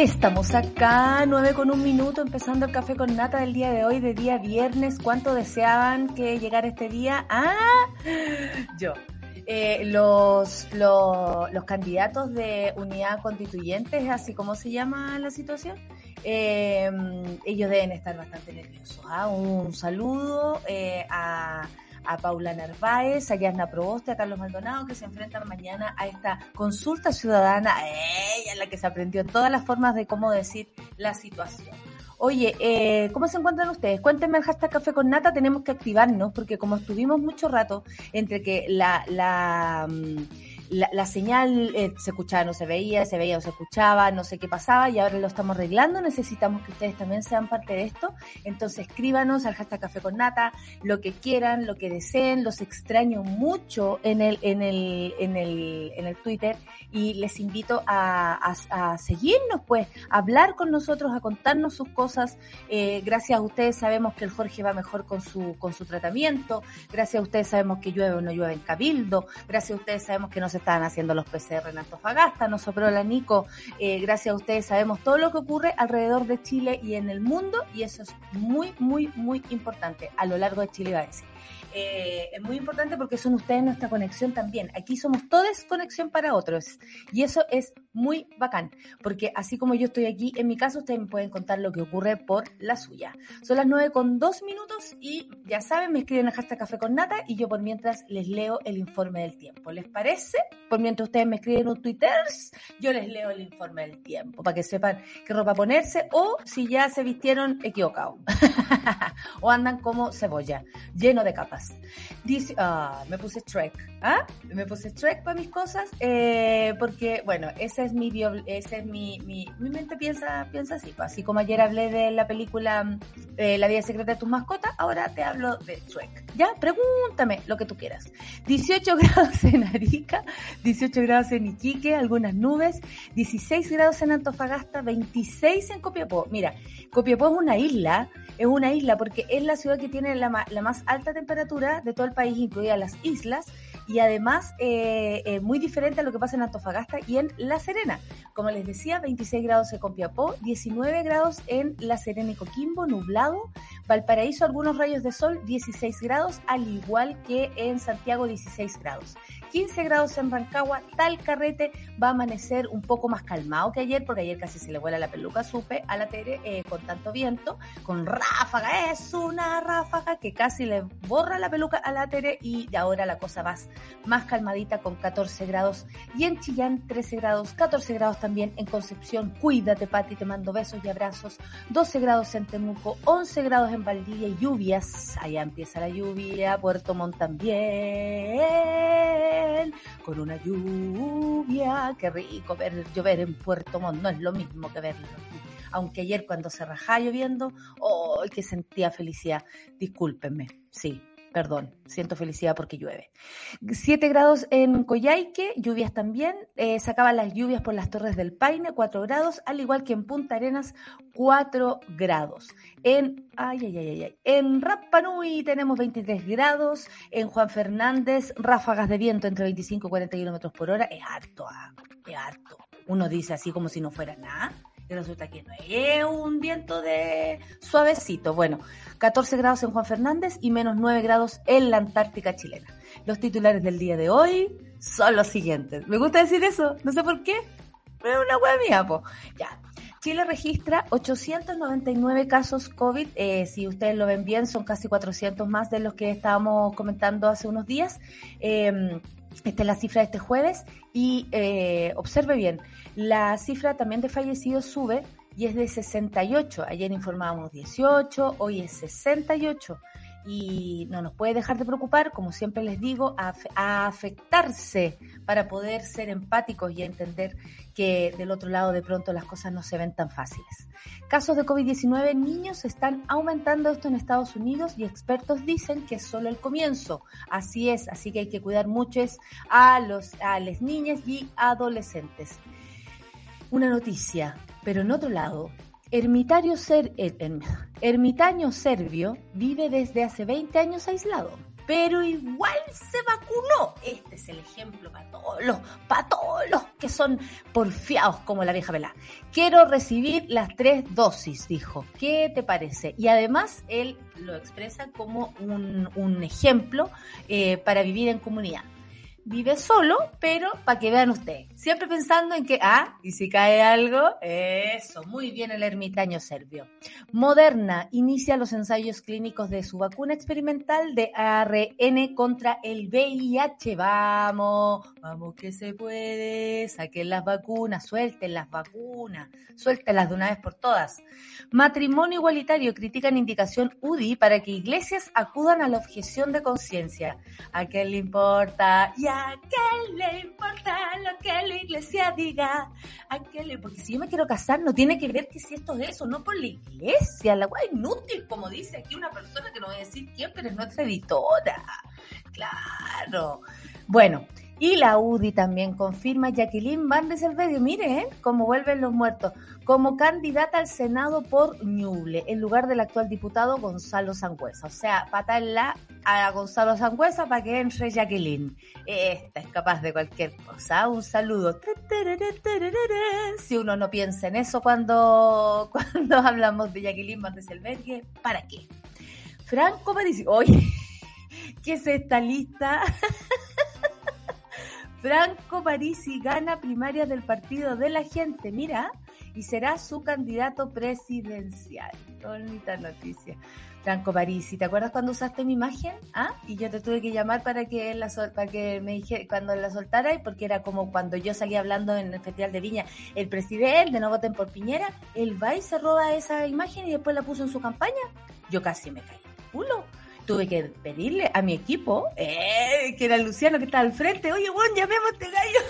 Estamos acá, nueve con un minuto, empezando el café con nata del día de hoy, de día viernes. ¿Cuánto deseaban que llegara este día? Ah, yo. Eh, los, los, los, candidatos de unidad constituyente, así como se llama la situación, eh, ellos deben estar bastante nerviosos. ¿ah? Un saludo eh, a a Paula Narváez, a Yasna Proboste, a Carlos Maldonado, que se enfrentan mañana a esta consulta ciudadana, ella la que se aprendió todas las formas de cómo decir la situación. Oye, eh, ¿cómo se encuentran ustedes? Cuéntenme el hashtag Café con Nata, tenemos que activarnos, porque como estuvimos mucho rato entre que la... la mm, la, señal eh, se escuchaba, no se veía, se veía o se escuchaba, no sé qué pasaba y ahora lo estamos arreglando. Necesitamos que ustedes también sean parte de esto. Entonces escríbanos al hashtag Café con Nata, lo que quieran, lo que deseen. Los extraño mucho en el, en el, en el, en el Twitter y les invito a, a, seguirnos, pues, a hablar con nosotros, a contarnos sus cosas. Eh, gracias a ustedes sabemos que el Jorge va mejor con su, con su tratamiento. Gracias a ustedes sabemos que llueve o no llueve en Cabildo. Gracias a ustedes sabemos que no se están haciendo los PCR en Antofagasta, nos sopró la Nico, eh, gracias a ustedes sabemos todo lo que ocurre alrededor de Chile y en el mundo y eso es muy, muy, muy importante a lo largo de Chile, va a. Eh, es muy importante porque son ustedes nuestra conexión también. Aquí somos todos conexión para otros y eso es muy bacán, porque así como yo estoy aquí en mi casa, ustedes me pueden contar lo que ocurre por la suya. Son las nueve con dos minutos y ya saben, me escriben a hashtag café con nata y yo por mientras les leo el informe del tiempo. ¿Les parece? Por mientras ustedes me escriben un Twitter, yo les leo el informe del tiempo para que sepan qué ropa ponerse o si ya se vistieron equivocado o andan como cebolla, lleno de capas. Dice, ah, me puse Trek, ¿ah? Me puse Trek para mis cosas, eh, porque, bueno, ese es mi, ese es mi, mi, mi, mente piensa, piensa así, pues, así como ayer hablé de la película eh, La vida secreta de tus mascotas, ahora te hablo de Trek. Ya, pregúntame lo que tú quieras. 18 grados en Arica, 18 grados en Iquique, algunas nubes, 16 grados en Antofagasta, 26 en Copiapó. Mira, Copiapó es una isla, es una isla porque es la ciudad que tiene la, la más alta temperatura de todo el país, incluidas las islas, y además eh, muy diferente a lo que pasa en Antofagasta y en La Serena. Como les decía, 26 grados en Copiapó, 19 grados en La Serena y Coquimbo, nublado. Valparaíso, algunos rayos de sol, 16 grados, al igual que en Santiago, 16 grados. 15 grados en Rancagua, tal carrete va a amanecer un poco más calmado que ayer, porque ayer casi se le vuela la peluca, supe, a la Tere, eh, con tanto viento, con ráfaga, es una ráfaga que casi le borra la peluca a la Tere y ahora la cosa va más calmadita con 14 grados. Y en Chillán 13 grados, 14 grados también en Concepción, cuídate Pati, te mando besos y abrazos, 12 grados en Temuco, 11 grados en Valdivia lluvias, allá empieza la lluvia, Puerto Montt también con una lluvia. Qué rico ver llover en Puerto Montt, no es lo mismo que verlo. Aunque ayer cuando se rajaba lloviendo, ¡oh! que sentía felicidad. Discúlpenme, sí, perdón, siento felicidad porque llueve. 7 grados en Coyhaique, lluvias también, eh, se acaban las lluvias por las Torres del Paine, 4 grados, al igual que en Punta Arenas, 4 grados. En, ay, ay, ay, ay, en Rapanui tenemos 23 grados, en Juan Fernández, ráfagas de viento entre 25 y 40 kilómetros por hora, es harto, ah, es harto. Uno dice así como si no fuera nada y resulta que no es un viento de suavecito. Bueno, 14 grados en Juan Fernández y menos 9 grados en la Antártica chilena. Los titulares del día de hoy son los siguientes. Me gusta decir eso, no sé por qué, pero es una hueá mía, po. Ya. Chile registra 899 casos COVID. Eh, si ustedes lo ven bien, son casi 400 más de los que estábamos comentando hace unos días. Eh, esta es la cifra de este jueves y eh, observe bien, la cifra también de fallecidos sube y es de 68. Ayer informábamos 18, hoy es 68. y no nos puede dejar de preocupar, como siempre les digo, a, afectarse para poder ser empáticos y entender que del otro lado de pronto las cosas no se ven tan fáciles. Casos de COVID-19 en niños están aumentando esto en Estados Unidos y expertos dicen que es solo el comienzo. Así es, así que hay que cuidar mucho a, los, a las niñas y adolescentes. Una noticia, pero en otro lado, Ermitario ser, er, ermitaño serbio vive desde hace 20 años aislado, pero igual se vacunó. Este es el ejemplo para todos los, para todos los que son porfiados como la vieja Vela. Quiero recibir las tres dosis, dijo. ¿Qué te parece? Y además él lo expresa como un, un ejemplo eh, para vivir en comunidad vive solo, pero para que vean ustedes, siempre pensando en que, ah, y si cae algo, eso, muy bien el ermitaño serbio. Moderna inicia los ensayos clínicos de su vacuna experimental de ARN contra el VIH. Vamos, vamos que se puede, saquen las vacunas, suelten las vacunas, suéltenlas de una vez por todas. Matrimonio igualitario critican indicación UDI para que iglesias acudan a la objeción de conciencia. ¿A qué le importa? Ya ¿A qué le importa lo que la iglesia diga? ¿A qué le... Porque si yo me quiero casar, no tiene que ver que si esto es eso, no por la iglesia. La guay inútil, como dice aquí una persona que no voy a decir quién, pero es nuestra editora. Claro. Bueno, y la UDI también confirma Jacqueline Van de Cervedio, mire, ¿eh? cómo vuelven los muertos, como candidata al Senado por Ñuble, en lugar del actual diputado Gonzalo Sangüesa. O sea, patarla a Gonzalo Sangüesa para que entre Jacqueline. Esta es capaz de cualquier cosa. Un saludo. Si uno no piensa en eso cuando, cuando hablamos de Jacqueline Van de ¿para qué? Franco Parisi, oye, ¿qué es esta lista? Franco Parisi gana primaria del Partido de la Gente, mira, y será su candidato presidencial. Bonita noticia. Franco Parisi, ¿te acuerdas cuando usaste mi imagen? ¿Ah? Y yo te tuve que llamar para que la para que me dije cuando la soltara, porque era como cuando yo salí hablando en el Festival de Viña, el presidente, no voten por Piñera, él va y se roba esa imagen y después la puso en su campaña. Yo casi me caí. Uno tuve que pedirle a mi equipo, eh, que era Luciano que está al frente, oye, bueno, llamemos a este gallo.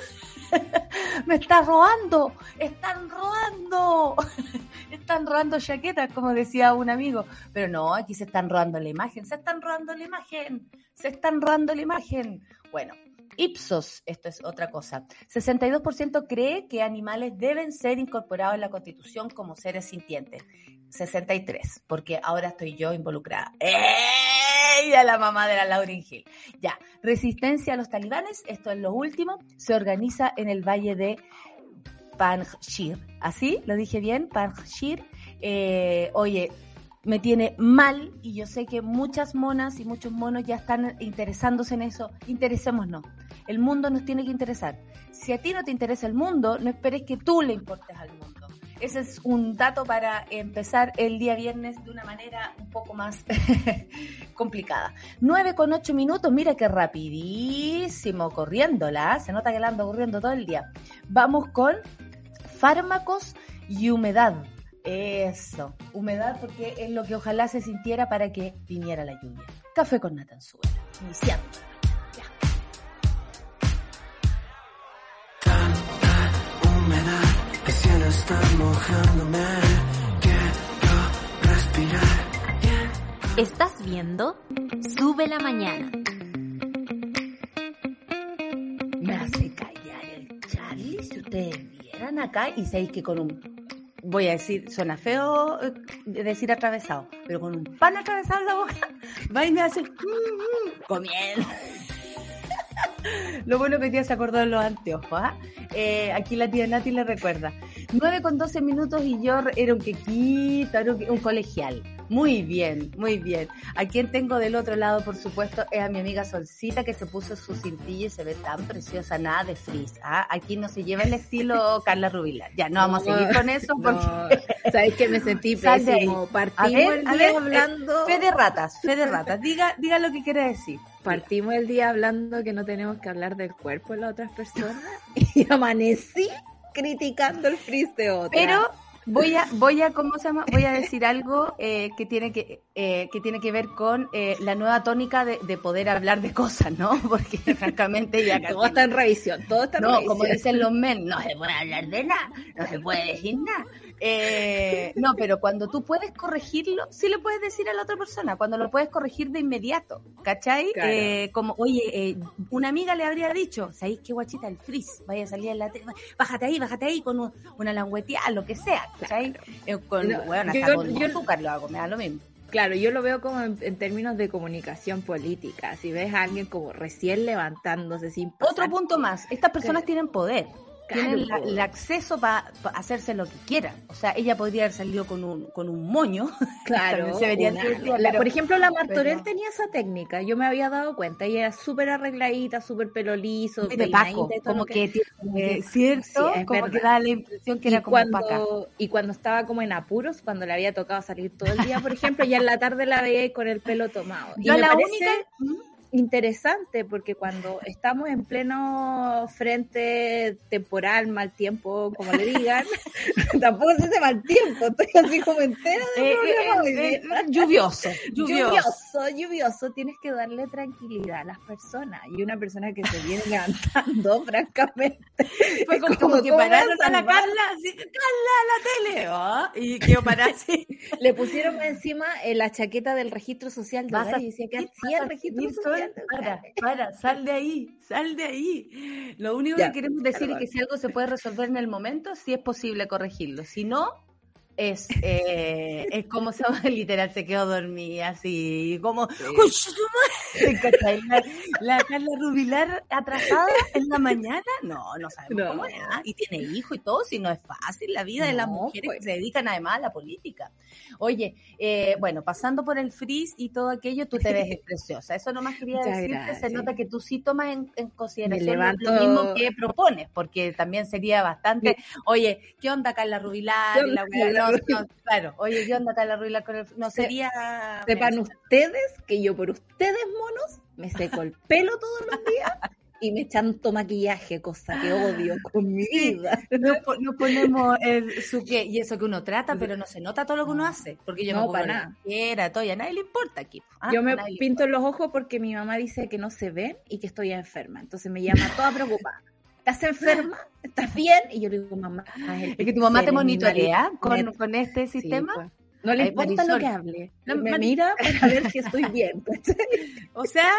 Me está robando, están robando, están robando chaquetas, como decía un amigo. Pero no, aquí se están robando la imagen, se están robando la imagen, se están robando la imagen. Bueno, Ipsos, esto es otra cosa. 62% cree que animales deben ser incorporados en la Constitución como seres sintientes. 63, porque ahora estoy yo involucrada. ¡Ey! la mamá de la Lauryn Hill. Ya, resistencia a los talibanes, esto es lo último, se organiza en el valle de Panjshir. ¿Así? ¿Lo dije bien? Panjshir. Eh, oye, me tiene mal y yo sé que muchas monas y muchos monos ya están interesándose en eso. Interesémonos. El mundo nos tiene que interesar. Si a ti no te interesa el mundo, no esperes que tú le importes al mundo. Ese es un dato para empezar el día viernes de una manera un poco más complicada. 9 con 8 minutos, mira qué rapidísimo corriéndola, se nota que la ando corriendo todo el día. Vamos con fármacos y humedad. Eso, humedad porque es lo que ojalá se sintiera para que viniera la lluvia. Café con Natanzuela, iniciando. ¿Estás viendo? Sube la mañana. Me hace callar el Charlie si ustedes vieran acá y sabéis que con un voy a decir, suena feo eh, decir atravesado, pero con un pan atravesado en la boca, va y me hace mm, mm, comiendo. Lo bueno que tía se acordó de los anteojos. ¿ah? Eh, aquí la tía Nati le recuerda. 9 con 12 minutos y yo era un quequito, era un, colegial. Muy bien, muy bien. A quien tengo del otro lado, por supuesto, es a mi amiga Solcita que se puso su cintillo y se ve tan preciosa, nada de frizz. ¿ah? Aquí no se lleva el estilo Carla Rubilar. Ya, no vamos a seguir con eso porque... Sabes que me sentí pésimo. Partimos el día hablando... Fe de ratas, fe de ratas. Diga, diga lo que quiere decir. Partimos el día hablando que no tenemos que hablar del cuerpo de las otras personas y amanecí criticando el frizz de otra. Pero voy a, voy a, ¿cómo se llama? Voy a decir algo eh, que tiene que, eh, que tiene que ver con eh, la nueva tónica de, de, poder hablar de cosas, ¿no? Porque francamente ya todo está en revisión, todo está en no, revisión. como dicen los men, no se puede hablar de nada, no se puede decir nada. Eh, no, pero cuando tú puedes corregirlo, sí le puedes decir a la otra persona, cuando lo puedes corregir de inmediato, ¿cachai? Claro. Eh, como, oye, eh, una amiga le habría dicho, ¿sabéis qué guachita el frizz? Vaya a salir en la tele, bájate ahí, bájate ahí con un, una langueteada, lo que sea, ¿cachai? Eh, con, No, bueno, yo- hasta con yo- azúcar lo hago, me da lo mismo. Claro, yo lo veo como en, en términos de comunicación política. Si ves a alguien como recién levantándose sin pasar, Otro punto más, estas personas Claro. tienen poder. Tienen la- el acceso para hacerse lo que quieran. O sea, ella podría haber salido con un, con un moño. Claro, También se vería una- divertida, la- pero- por ejemplo, la Martorell pero- tenía esa técnica, yo me había dado cuenta, ella era súper arregladita, súper pelo liso, de Paco, y todo como lo que, tiene, ¿cierto? Sí, como verdad. que da la impresión que y era como cuando, y cuando estaba como en apuros, cuando le había tocado salir todo el día, por ejemplo, ya en la tarde la veía con el pelo tomado. Y Yo me la parece única... Interesante porque cuando estamos en pleno frente temporal, mal tiempo, como le digan, tampoco se dice mal tiempo, estoy así como entera de Eh, eh, eh, día. lluvioso, lluvioso. Lluvioso, lluvioso, tienes que darle tranquilidad a las personas. Y una persona que se viene levantando, francamente. Fue como, como que ¿cómo pararon a la? Carla, así, Carla, a la tele, ¿oh? y quedó así. Le pusieron encima eh, la chaqueta del registro social de y decía que hacía el registro social Para, para, sal de ahí, sal de ahí. Lo único Ya, que queremos decir perdón. es que si algo se puede resolver en el momento, sí es posible corregirlo. Si no, es, eh, es como se literal se quedó dormida así, como. ¿Cachai? la, la Carla Rubilar atrasada en la mañana, no, no sabemos No. cómo es, ¿ah? y tiene hijo y todo, si no es fácil la vida de las No, mujeres pues. que se dedican además a la política. Oye, eh, bueno, pasando por el frizz y todo aquello, tú te ves preciosa. Eso nomás quería Muchas decirte. Se nota que tú sí tomas en, en consideración lo- mismo que propones, porque también sería bastante. Oye, ¿qué onda Carla Rubilar? ¿Qué Y la onda, weá, Carla no, claro, oye, ¿qué onda Carla Rubilar con el.? No sería. Sepan ustedes que yo por ustedes, monos, me seco el pelo todos los días y me chanto maquillaje, cosa que odio con mi vida. No, no ponemos el, su qué, y eso que uno trata, pero no se nota todo lo que uno hace. Porque yo No, me pongo para la nada. quiera, todo, y a nadie le importa aquí. ¿ah? Yo me pinto los ojos porque mi mamá dice que no se ven y que estoy enferma. Entonces me llama toda preocupada. ¿Estás enferma? ¿Estás bien? Y yo le digo, mamá, Es que tu mamá te monitorea con, con este Sí, sistema. pues. No le Ay, importa Marisol. lo que hable. No, me mira para ver si estoy bien. O sea,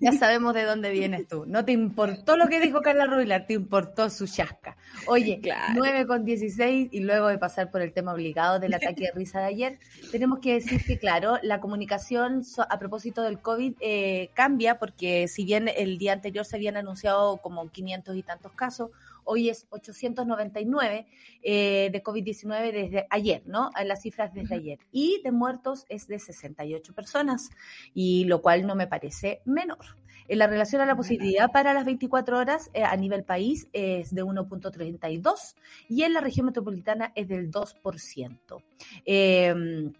ya sabemos de dónde vienes tú. No te importó lo que dijo Carla Rubilar, te importó su chasca. Oye, Claro. 9 con 16 y luego de pasar por el tema obligado del ataque de risa de ayer, tenemos que decir que, claro, la comunicación a propósito del COVID eh, cambia porque si bien el día anterior se habían anunciado como 500 y tantos casos, hoy es 899 eh, de COVID-19 desde ayer, ¿no? Las cifras desde ayer. Y de muertos es de 68 personas, y lo cual no me parece menor. En la relación a la positividad para las 24 horas eh, a nivel país es de 1.32 y en la región metropolitana es del 2%. Eh,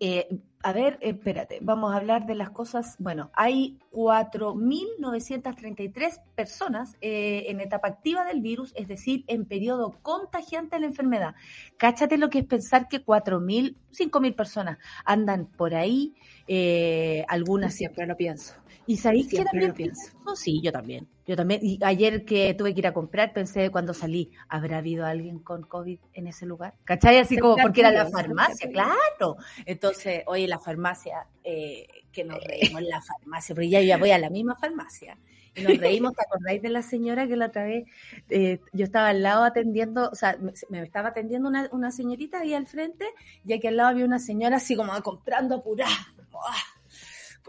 eh, a ver, espérate, vamos a hablar de las cosas. Bueno, hay 4.933 personas eh, en etapa activa del virus, es decir, en periodo contagiante de la enfermedad. Cáchate lo que es pensar que 4.000, 5.000 personas andan por ahí, eh, algunas Siempre lo pienso. ¿Y sabéis que también pienso. pienso? Sí, yo también. Yo también. Y ayer que tuve que ir a comprar, pensé cuando salí, ¿habrá habido alguien con COVID en ese lugar? ¿Cachai? Así como porque era la farmacia, claro. Entonces, oye, la farmacia, eh, que nos reímos en la farmacia, porque ya, ya voy a la misma farmacia. Y nos reímos, ¿te acordáis de la señora que la otra vez eh, yo estaba al lado atendiendo, o sea, me, me estaba atendiendo una, una señorita ahí al frente, y aquí al lado había una señora así como comprando apurada. ah,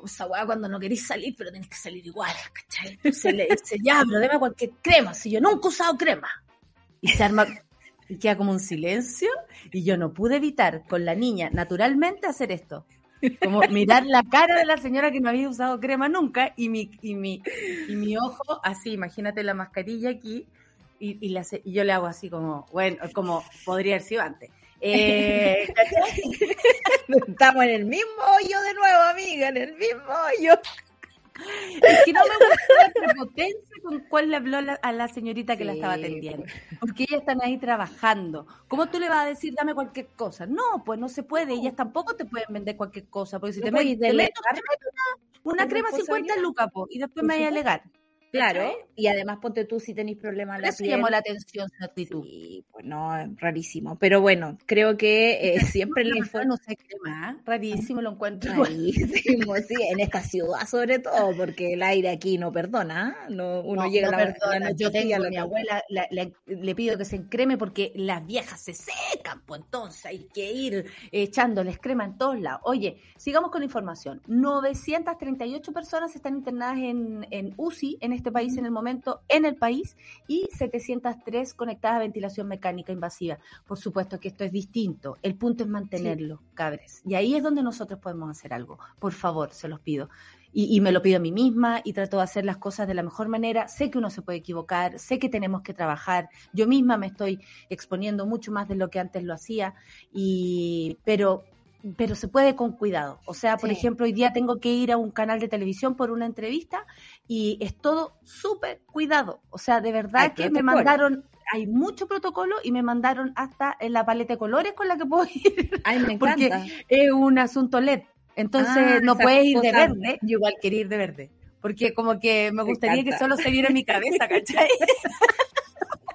como esa weá cuando no queréis salir, pero tenés que salir igual, ¿cachai? Entonces le dice, ya, pero deme cualquier crema, si yo nunca he usado crema. Y se arma, y queda como un silencio, y yo no pude evitar con la niña, naturalmente, hacer esto. Como mirar la cara de la señora que no había usado crema nunca, y mi, y mi, y mi ojo, así, imagínate la mascarilla aquí, y, y, la, y yo le hago así como, bueno, como podría haber sido antes. Eh, Estamos en el mismo hoyo de nuevo, amiga, en el mismo hoyo. Es que no me gusta la prepotencia con cuál le habló a la, a la señorita que la estaba atendiendo. Porque ellas están ahí trabajando. ¿Cómo tú le vas a decir, dame cualquier cosa? No, pues no se puede. Ellas tampoco te pueden vender cualquier cosa. Porque si te, podéis metes, te delegar meto, te meto una, una crema 50 responsabilidad. lucas, po, y después me vaya a alegar. Claro, y además ponte tú si tenéis problemas en la piel. llamó la atención su actitud. Sí, pues no, rarísimo. Pero bueno, creo que eh, siempre la La información no se crema, rarísimo lo encuentro. Rarísimo, sí, en esta ciudad sobre todo, porque el aire aquí no perdona, no, uno No, llega no a la perdona, mañana, yo tengo la a mi abuela, la- la- le pido que se encreme porque las viejas se secan, pues entonces hay que ir echándoles crema en todos lados. Oye, sigamos con la información. 938 personas están internadas en, en UCI en este país en el momento, en el país, y 703 conectadas a ventilación mecánica invasiva. Por supuesto que esto es distinto. El punto es mantenerlo, cabres. Y ahí es donde nosotros podemos hacer algo. Por favor, se los pido y, y me lo pido a mí misma y trato de hacer las cosas de la mejor manera. Sé que uno se puede equivocar, sé que tenemos que trabajar. Yo misma me estoy exponiendo mucho más de lo que antes lo hacía, y, pero, pero se puede con cuidado. O sea, por Sí. ejemplo, hoy día tengo que ir a un canal de televisión por una entrevista y es todo súper cuidado. O sea, de verdad Hay que me mandaron... Hay mucho protocolo y me mandaron hasta en la paleta de colores con la que puedo ir. Ay, me Porque encanta. es un asunto LED. Entonces Ah, no puedes ir de verde. Yo igual quería ir de verde. Porque como que me Me gustaría que solo se viera en mi cabeza, ¿cachai?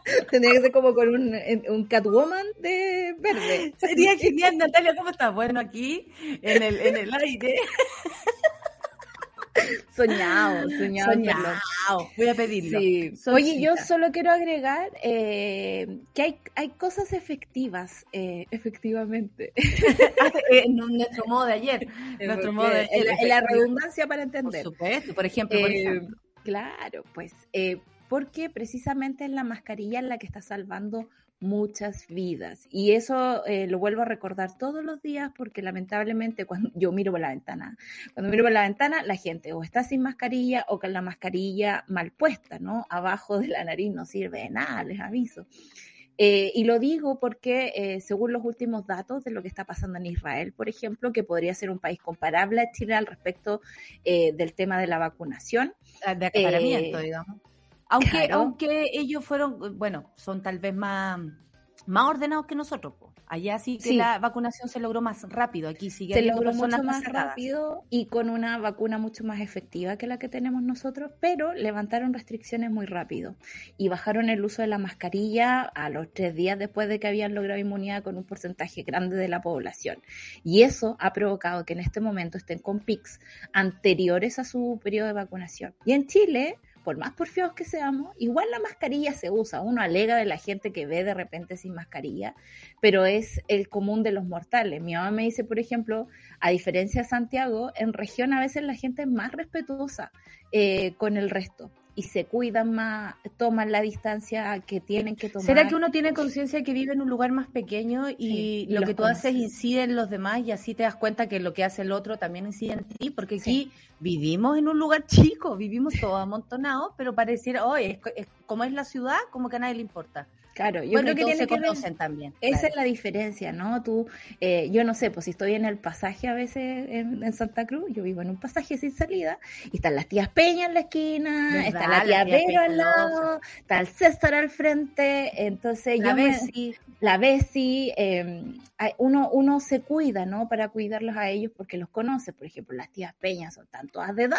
Tendría que ser como con un, en- un Catwoman de verde. Sería genial, Natalia, ¿cómo estás? Bueno, aquí en el, en el aire. Soñado, soñado. Soñado. Voy a pedirlo. Sí. Oye, yo solo quiero agregar eh, que hay, hay cosas efectivas, eh, efectivamente. en nuestro modo de ayer. Nuestro modo de en, la, en la redundancia para Por entender. supuesto, por ejemplo, por Eh, ejemplo. Claro, pues, eh, porque precisamente es la mascarilla la que está salvando muchas vidas. Y eso eh, lo vuelvo a recordar todos los días porque lamentablemente cuando yo miro por la ventana, cuando miro por la ventana, la gente o está sin mascarilla o con la mascarilla mal puesta, ¿no? Abajo de la nariz no sirve de nada, les aviso. Eh, y lo digo porque, eh, según los últimos datos de lo que está pasando en Israel, por ejemplo, que podría ser un país comparable a Chile al respecto eh, del tema de la vacunación, de acaparamiento, eh, digamos. Aunque, claro. aunque ellos fueron, bueno, son tal vez más, más ordenados que nosotros. po. Allá sí que Sí. la vacunación se logró más rápido. Aquí sigue se logró mucho más rápido y con una vacuna mucho más efectiva que la que tenemos nosotros, pero levantaron restricciones muy rápido y bajaron el uso de la mascarilla a los tres días después de que habían logrado inmunidad con un porcentaje grande de la población. Y eso ha provocado que en este momento estén con pics anteriores a su periodo de vacunación. Y en Chile, por más porfiados que seamos, igual la mascarilla se usa. Uno alega de la gente que ve de repente sin mascarilla, pero es el común de los mortales. Mi mamá me dice, por ejemplo, a diferencia de Santiago, en región a veces la gente es más respetuosa eh, con el resto y se cuidan más, toman la distancia que tienen que tomar. ¿Será que uno tiene conciencia que vive en un lugar más pequeño y Sí, lo que tú haces incide en los demás y así te das cuenta que lo que hace el otro también incide en ti? Porque aquí vivimos en un lugar chico, vivimos todos amontonados, pero pareciera, oye, es, co- es- como es la ciudad, como que a nadie le importa. Claro, yo bueno, creo que todos tiene se que ver- conocen también. Esa claro. es la diferencia, ¿no? Tú, eh, yo no sé, pues si estoy en el pasaje a veces en, en Santa Cruz, yo vivo en un pasaje sin salida, y están las tías Peña en la esquina, ¿Verdad? está la La tía tía Vero al lado, está el César al frente, entonces La yo me- Bessie, la Bessie, eh, hay- uno, uno se cuida, ¿no? Para cuidarlos a ellos porque los conoce. Por ejemplo, las tías Peñas son están todas de edad,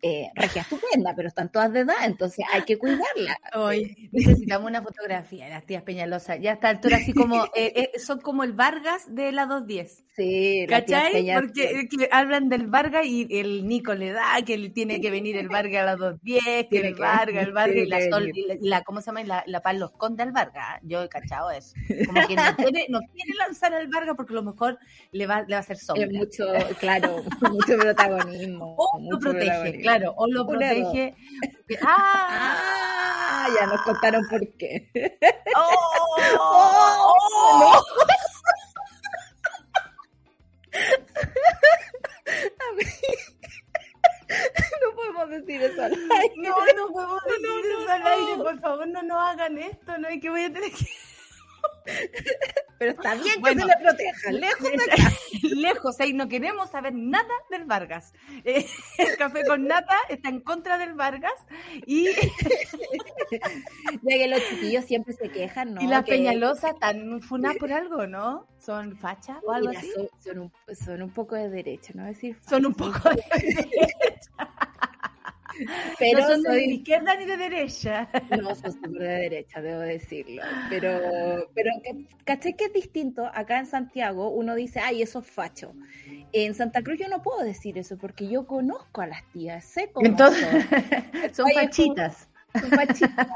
eh, regia estupenda, pero están todas de edad, entonces hay que cuidarlas. Hoy necesitamos una fotografía las tías Peñalosa. Ya a esta altura, así como, eh, eh, son como el Vargas de la 210. Sí, ¿Cachai? Porque eh, que hablan del Vargas y el Nico le da, que tiene que venir el Vargas a las 210, que el Vargas, el Vargas y la Sol, y la, ¿cómo se llama? La, la Paz los esconde al Vargas. ¿ah? Yo he cachado eso. Como que no quiere, no quiere lanzar al Vargas porque a lo mejor le va, le va a hacer sombra. es mucho, claro, mucho protagonismo. o lo protege, protagonismo. claro, o lo protege. ¡Ah! Ah, ya nos contaron por qué. ¡Oh! ¡Oh! No podemos decir eso al aire. No, no podemos decir eso al aire, por favor, no nos hagan esto, no hay que voy a tener que... Pero está bien que se le proteja, lejos de acá. lejos, ahí no queremos saber nada del Vargas. Eh, el café con nata está en contra del Vargas y... ya que los chiquillos siempre se quejan, ¿no? Y las peñalosas están funadas por algo, ¿no? ¿Son fachas o algo así? Son, un, son, un, poco de derecha, ¿no? decir Son un poco de derecha. Pero no son de izquierda ni de derecha. No, son de derecha, debo decirlo. Pero, pero caché que es distinto. Acá en Santiago uno dice, ay, eso es facho. En Santa Cruz yo no puedo decir eso porque yo conozco a las tías, sé cómo Entonces, son, son fachitas. Son fachitas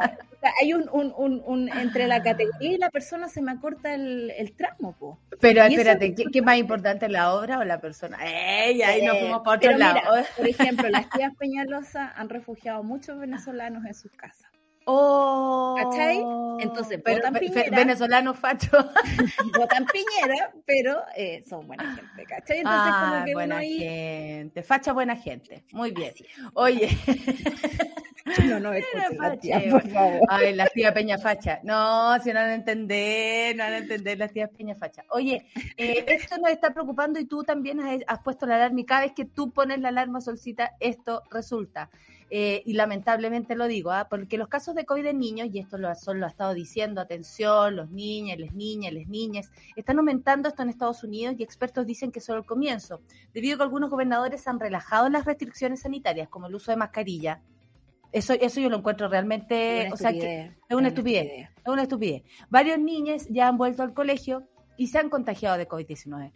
hay un, un, un, un, entre la categoría y la persona se me acorta el, el tramo, po. Pero espérate, ¿qué, ¿qué, más importante, la obra o la persona? ¡Ey! Ahí nos fuimos por otro lado. por ejemplo, las tías Peñalosa han refugiado muchos venezolanos en sus casas. Oh, ¿Cachai? Entonces, pero, votan Piñera. Venezolanos fachos. votan Piñera, pero eh, son buena gente, ¿cachai? Entonces, ah, como que buena uno gente. Facha, buena gente. Muy bien. Oye. No, no, es la tía, por favor. Ay, la tía Peña Facha. No, si no van a entender, no van a entender las tías Peña Facha. Oye, eh, esto nos está preocupando y tú también has, puesto la alarma y cada vez que tú pones la alarma solcita, esto resulta. Eh, y lamentablemente lo digo, ¿ah? porque los casos de COVID en niños, y esto lo, son, lo ha estado diciendo, atención, los niños, las niñas, las niñas, están aumentando esto en Estados Unidos y expertos dicen que es solo el comienzo, debido a que algunos gobernadores han relajado las restricciones sanitarias, como el uso de mascarilla, eso, eso yo lo encuentro realmente, o sea, que es una estupidez, es una estupidez. Varios niños ya han vuelto al colegio y se han contagiado de COVID-19.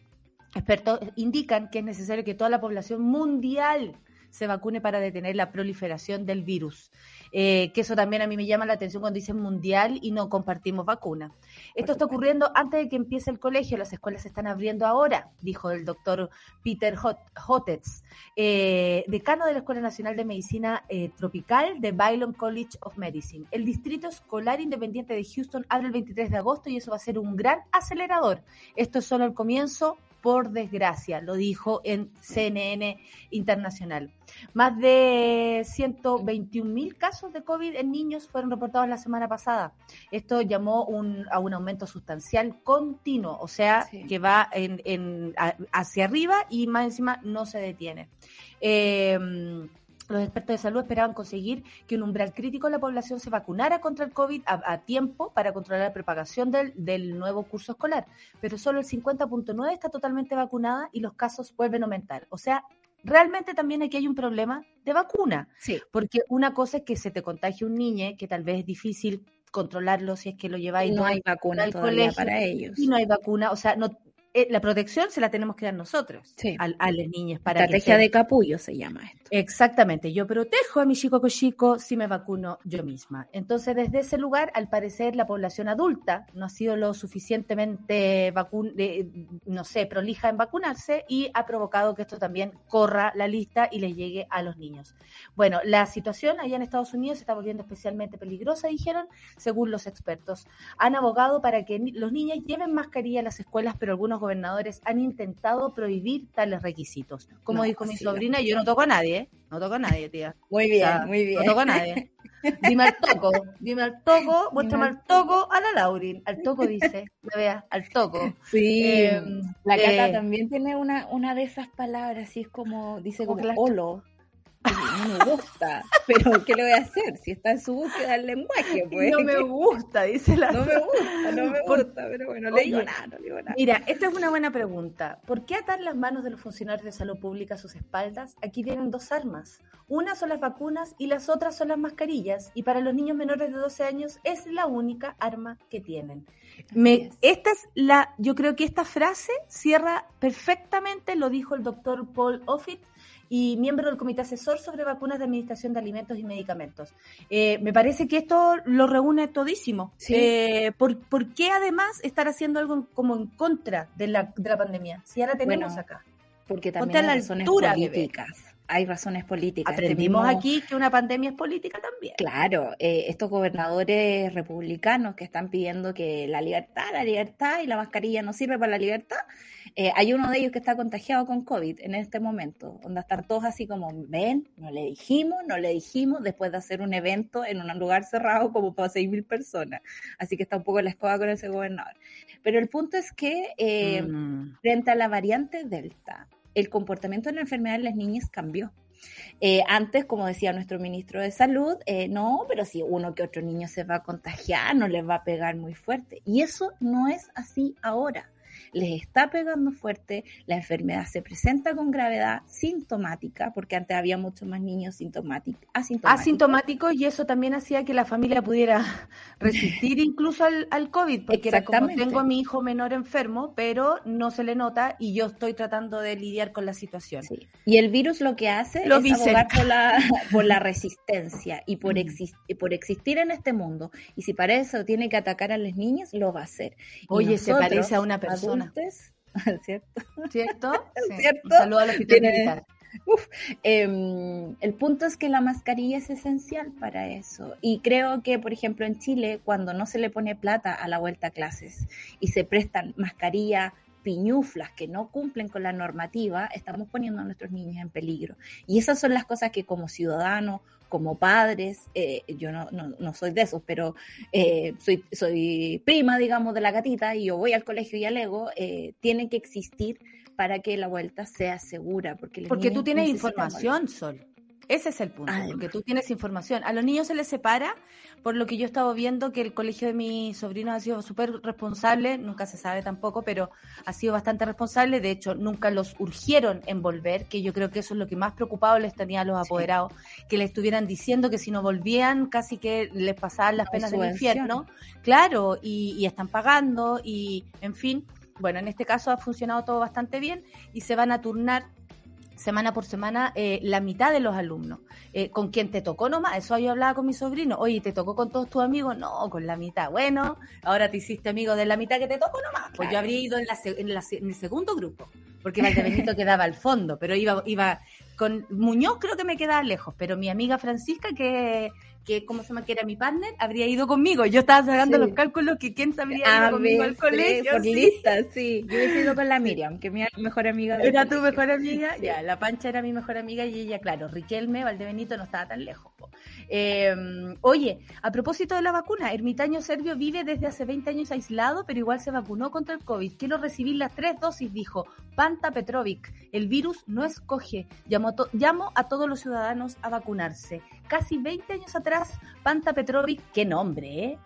Expertos indican que es necesario que toda la población mundial se vacune para detener la proliferación del virus. Eh, que eso también a mí me llama la atención cuando dicen mundial y no compartimos vacuna. Esto está ocurriendo antes de que empiece el colegio, las escuelas se están abriendo ahora, dijo el doctor Peter Hotez, eh, decano de la Escuela Nacional de Medicina eh, Tropical de Baylon College of Medicine. El Distrito Escolar Independiente de Houston abre el 23 de agosto y eso va a ser un gran acelerador. Esto es solo el comienzo por desgracia, lo dijo en CNN Internacional. Más de 121 mil casos de COVID en niños fueron reportados la semana pasada. Esto llamó a un aumento sustancial continuo, o sea, que va en, hacia arriba y más encima no se detiene. Eh, los expertos de salud esperaban conseguir que un umbral crítico de la población se vacunara contra el COVID a, tiempo para controlar la propagación del, del, nuevo curso escolar, pero solo el 50.9 está totalmente vacunada y los casos vuelven a aumentar. O sea, realmente también aquí hay un problema de vacuna. Sí. Porque una cosa es que se te contagie un niño, que tal vez es difícil controlarlo si es que lo lleváis. No hay vacuna todavía para ellos. Y no hay vacuna, o sea, no, eh, la protección se la tenemos que dar nosotros a, a, las niñas. Para Estrategia de capullo se llama esto. Exactamente, yo protejo a mi chico chico si me vacuno yo misma. Entonces, desde ese lugar, al parecer, la población adulta no ha sido lo suficientemente, vacun no sé, prolija en vacunarse y ha provocado que esto también corra la lista y les llegue a los niños. Bueno, la situación allá en Estados Unidos se está volviendo especialmente peligrosa, dijeron, según los expertos. Han abogado para que los niños lleven mascarilla a las escuelas, pero algunos gobernadores han intentado prohibir tales requisitos. Como dijo mi sobrina, yo no toco a nadie, no toco a nadie, tía. Muy bien, muy bien. No toco a nadie. Dime al toco, dime al toco, muéstrame al toco a la Laurin. Al toco dice, me vea, al toco. Sí, eh, la Cata eh, también tiene una, una de esas palabras, así es como, dice como holo no me gusta, pero ¿qué le voy a hacer? Si está en su búsqueda del lenguaje, pues. No me gusta, dice la. No me gusta, no me gusta, pero bueno, le digo nada, no le digo nada. Mira, esta es una buena pregunta. ¿Por qué atar las manos de los funcionarios de salud pública a sus espaldas? Aquí tienen dos armas. Una son las vacunas y las otras son las mascarillas. Y para los niños menores de 12 años es la única arma que tienen. Me, esta es la, yo creo que esta frase cierra perfectamente, lo dijo el doctor Paul Offit y miembro del Comité Asesor sobre Vacunas de Administración de Alimentos y Medicamentos. Eh, me parece que esto lo reúne todísimo. Eh, ¿por, qué además estar haciendo algo como en contra de la, de la pandemia? Si ahora tenemos acá. Porque también hay razones políticas. Hay razones políticas. Aprendimos aquí que una pandemia es política también. Claro, eh, estos gobernadores republicanos que están pidiendo que la libertad, la libertad y la mascarilla no sirve para la libertad, eh, hay uno de ellos que está contagiado con COVID en este momento, donde están todos así como, ven, no le dijimos, no le dijimos, después de hacer un evento en un lugar cerrado como para seis mil personas. Así que está un poco la escoba con ese gobernador. Pero el punto es que eh, mm. frente a la variante Delta, el comportamiento de la enfermedad en las niñas cambió. Eh, antes, como decía nuestro ministro de Salud, eh, no, pero si uno que otro niño se va a contagiar, no les va a pegar muy fuerte. Y eso no es así ahora les está pegando fuerte, la enfermedad se presenta con gravedad sintomática, porque antes había muchos más niños sintomáticos, asintomáticos. y eso también hacía que la familia pudiera resistir incluso al, al COVID, porque era como tengo a mi hijo menor enfermo, pero no se le nota y yo estoy tratando de lidiar con la situación. Y el virus lo que hace es abogar por la, por la resistencia y por, mm. por existir en este mundo. Y si para eso tiene que atacar a los niños, lo va a hacer. Oye, se parece a una persona ¿cierto? ¿Cierto? ¿Cierto? saludo a los Uf, em, el punto es que la mascarilla es esencial para eso. Y creo que, por ejemplo, en Chile, cuando no se le pone plata a la vuelta a clases y se prestan mascarilla piñuflas que no cumplen con la normativa, estamos poniendo a nuestros niños en peligro. Y esas son las cosas que como ciudadanos, como padres, eh, yo no, no, soy de esos, pero eh, soy, soy prima, digamos, de la gatita y yo voy al colegio y alego, eh, tiene que existir para que la vuelta sea segura. Porque, porque tú tienes información, Sol. Ese es el punto, porque tú tienes información. A los niños se les separa, por lo que yo he estado viendo que el colegio de mis sobrinos ha sido súper responsable, nunca se sabe tampoco, pero ha sido bastante responsable. De hecho, nunca los urgieron en volver, que yo creo que eso es lo que más preocupado les tenía a los apoderados, que le estuvieran diciendo que si no volvían, casi que les pasaban las penas del infierno. Claro, y, y están pagando, y en fin. Bueno, en este caso ha funcionado todo bastante bien y se van a turnar semana por semana eh, la mitad de los alumnos. Eh, ¿Con quién te tocó nomás? Eso yo hablaba con mi sobrino. Oye, ¿te tocó con todos tus amigos? No, con la mitad. Bueno, ahora te hiciste amigo de la mitad que te tocó nomás. Pues yo habría ido en, la, en, el segundo grupo, porque Valdebenito quedaba al fondo, pero iba, iba con Muñoz creo que me quedaba lejos, pero mi amiga Francisca, que que, ¿cómo se llama? Que era mi partner, habría ido conmigo. Yo estaba sacando los cálculos que quién sabría ido ah, conmigo al colegio. Por lista, sí. Yo he ido con la Miriam, que es mi mejor amiga. ¿Era tu mejor amiga? Ya, la Pancha era mi mejor amiga y ella, claro, Riquelme, Valdebenito no estaba tan lejos. Eh, oye, a propósito de la vacuna, ermitaño serbio vive desde hace 20 años aislado, pero igual se vacunó contra el COVID. Quiero recibir las tres dosis, dijo Panta Petrovic. El virus no escoge. Llamo, llamo a todos los ciudadanos a vacunarse. Casi 20 años atrás, Panta Petrovic, qué nombre, ¿eh?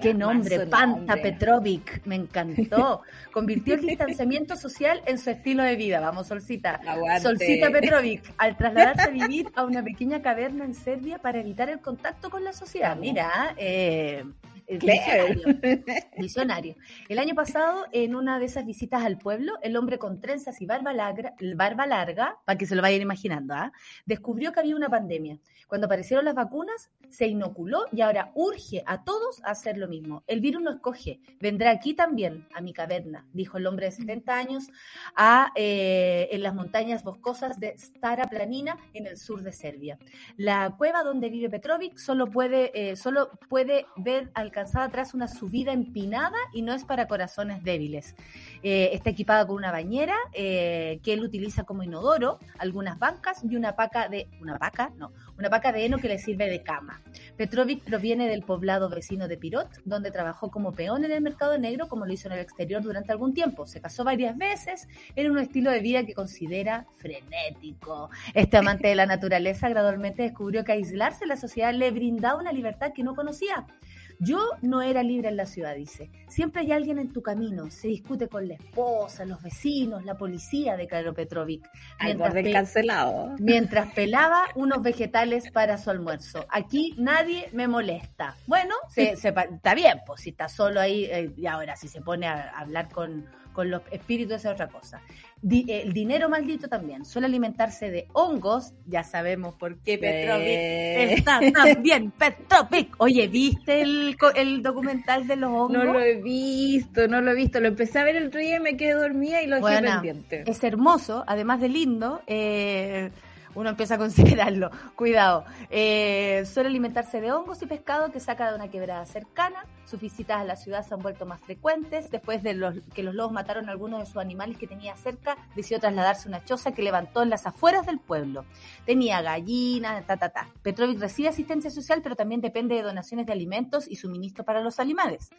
Qué nombre, Panta Petrovic, me encantó. Convirtió el distanciamiento social en su estilo de vida. Vamos, Solcita. Solcita Petrovic, al trasladarse a vivir a una pequeña caverna en Serbia para evitar el contacto con la sociedad. Mira, eh, Visionario. El año pasado, en una de esas visitas al pueblo, el hombre con trenzas y barba larga, barba larga para que se lo vayan imaginando, ¿ah? descubrió que había una pandemia. Cuando aparecieron las vacunas, se inoculó y ahora urge a todos a hacer lo mismo. El virus no escoge, vendrá aquí también, a mi caverna, dijo el hombre de 70 años, a, eh, en las montañas boscosas de Stara Planina, en el sur de Serbia. La cueva donde vive Petrovic solo puede, eh, solo puede ver al alcanzaba atrás una subida empinada y no es para corazones débiles. Eh, está equipada con una bañera eh, que él utiliza como inodoro, algunas bancas y una paca de una paca, no, una paca de heno que le sirve de cama. Petrovic proviene del poblado vecino de Pirot, donde trabajó como peón en el mercado negro, como lo hizo en el exterior durante algún tiempo. Se casó varias veces, era un estilo de vida que considera frenético. Este amante de la naturaleza gradualmente descubrió que aislarse de la sociedad le brindaba una libertad que no conocía. Yo no era libre en la ciudad, dice. Siempre hay alguien en tu camino. Se discute con la esposa, los vecinos, la policía, declaró Petrovic. Mientras, cancelado. mientras pelaba unos vegetales para su almuerzo. Aquí nadie me molesta. Bueno, se, está bien, pues si está solo ahí, eh, y ahora si se pone a hablar con, con los espíritus es otra cosa. el dinero maldito también suele alimentarse de hongos, ya sabemos por qué Petrovic está tan bien, Petrovic. Oye, ¿viste el, el, documental de los hongos? No lo he visto, no lo he visto. Lo empecé a ver el otro día y me quedé dormida y lo dejé pendiente. Es hermoso, además de lindo. Eh, uno empieza a considerarlo. Cuidado. Eh, suele alimentarse de hongos y pescado que saca de una quebrada cercana. Sus visitas a la ciudad se han vuelto más frecuentes. Después de que los lobos mataron a algunos de sus animales que tenía cerca, decidió trasladarse a una choza que levantó en las afueras del pueblo. Tenía gallinas, ta, ta, ta. Petrovic recibe asistencia social, pero también depende de donaciones de alimentos y suministro para los animales.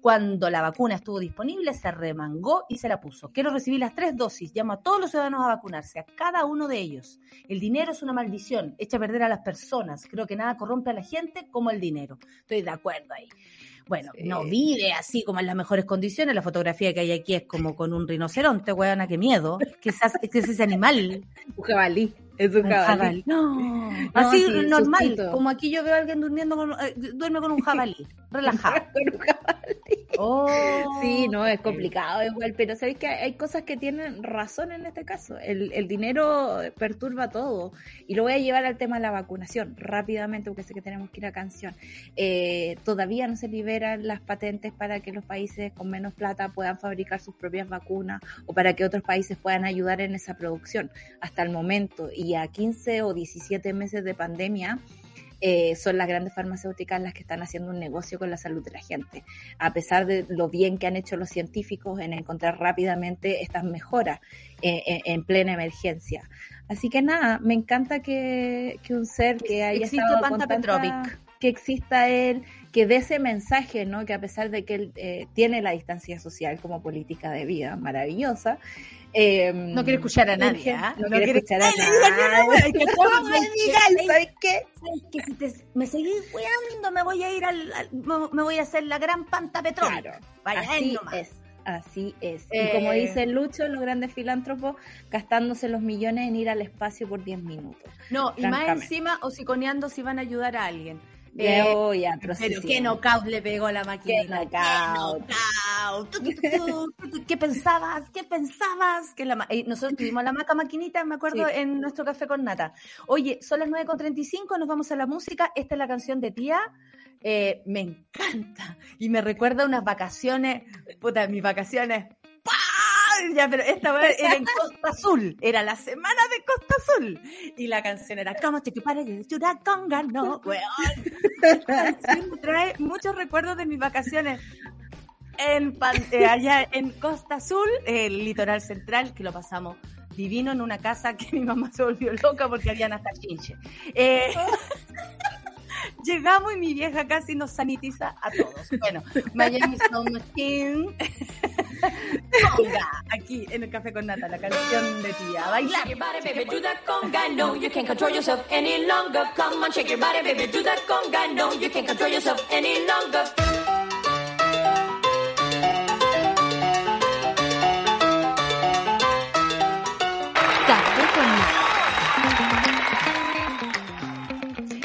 Cuando la vacuna estuvo disponible, se remangó y se la puso. Quiero recibir las tres dosis. Llamo a todos los ciudadanos a vacunarse, a cada uno de ellos. El dinero es una maldición, echa a perder a las personas. Creo que nada corrompe a la gente como el dinero. Estoy de acuerdo ahí. Bueno, no vive así como en las mejores condiciones. La fotografía que hay aquí es como con un rinoceronte, weona, qué miedo. ¿Qué es, ese animal? Un jabalí. Es un, jabalí. No, así normal. Como aquí yo veo a alguien durmiendo con, eh, duerme con un jabalí, relajado. con un jabalí. Oh. Sí, no, es complicado igual, pero sabéis que hay cosas que tienen razón en este caso. El, el, dinero perturba todo. Y lo voy a llevar al tema de la vacunación rápidamente, porque sé que tenemos que ir a canción. Eh, todavía no se liberan las patentes para que los países con menos plata puedan fabricar sus propias vacunas o para que otros países puedan ayudar en esa producción. Hasta el momento. Y a 15 o 17 meses de pandemia, eh, son las grandes farmacéuticas las que están haciendo un negocio con la salud de la gente, a pesar de lo bien que han hecho los científicos en encontrar rápidamente estas mejoras eh, eh, en plena emergencia. Así que nada, me encanta que, un ser que haya estado con que exista él, que dé ese mensaje, ¿no? Que a pesar de que él tiene la distancia social como política de vida maravillosa, Em, no quiere escuchar a nadie. ¿ah? No, quiere escuchar a nadie. ¿Sabes qué? que si te, me seguís cuidando, me voy a ir al, me voy a hacer la gran panta petróleo. Claro, así es. Así es. y como eh, dice Lucho, los grandes filántropos gastándose los millones en ir al espacio por 10 minutos. No, y más encima osiconeando si van a ayudar a alguien. Eh, pero qué knockout le pegó la máquina. Qué knockout. ¿Qué, pensabas? ¿Qué pensabas? Que la eh, nosotros tuvimos la maca maquinita, me acuerdo, en nuestro café con nata. Oye, son las 9.35, nos vamos a la música. Esta es la canción de tía. Eh, me encanta. Y me recuerda unas vacaciones, puta, mis vacaciones ya, pero esta vez era en Costa Azul, era la semana de Costa Azul. Y la canción era ¿Cómo te pare de conga? No, weón. me trae muchos recuerdos de mis vacaciones en, eh, allá en Costa Azul, el litoral central, que lo pasamos divino en una casa que mi mamá se volvió loca porque habían hasta chinche. Eh, llegamos y mi vieja casi nos sanitiza a todos. Bueno, Miami Sound Skin. conga, aquí en el Café con Nata, la canción de tía. Bailar. Shake your body, baby, do that conga. No, you can't control yourself any longer. Come on, shake your body, baby, do that conga. No, you can't control yourself any longer.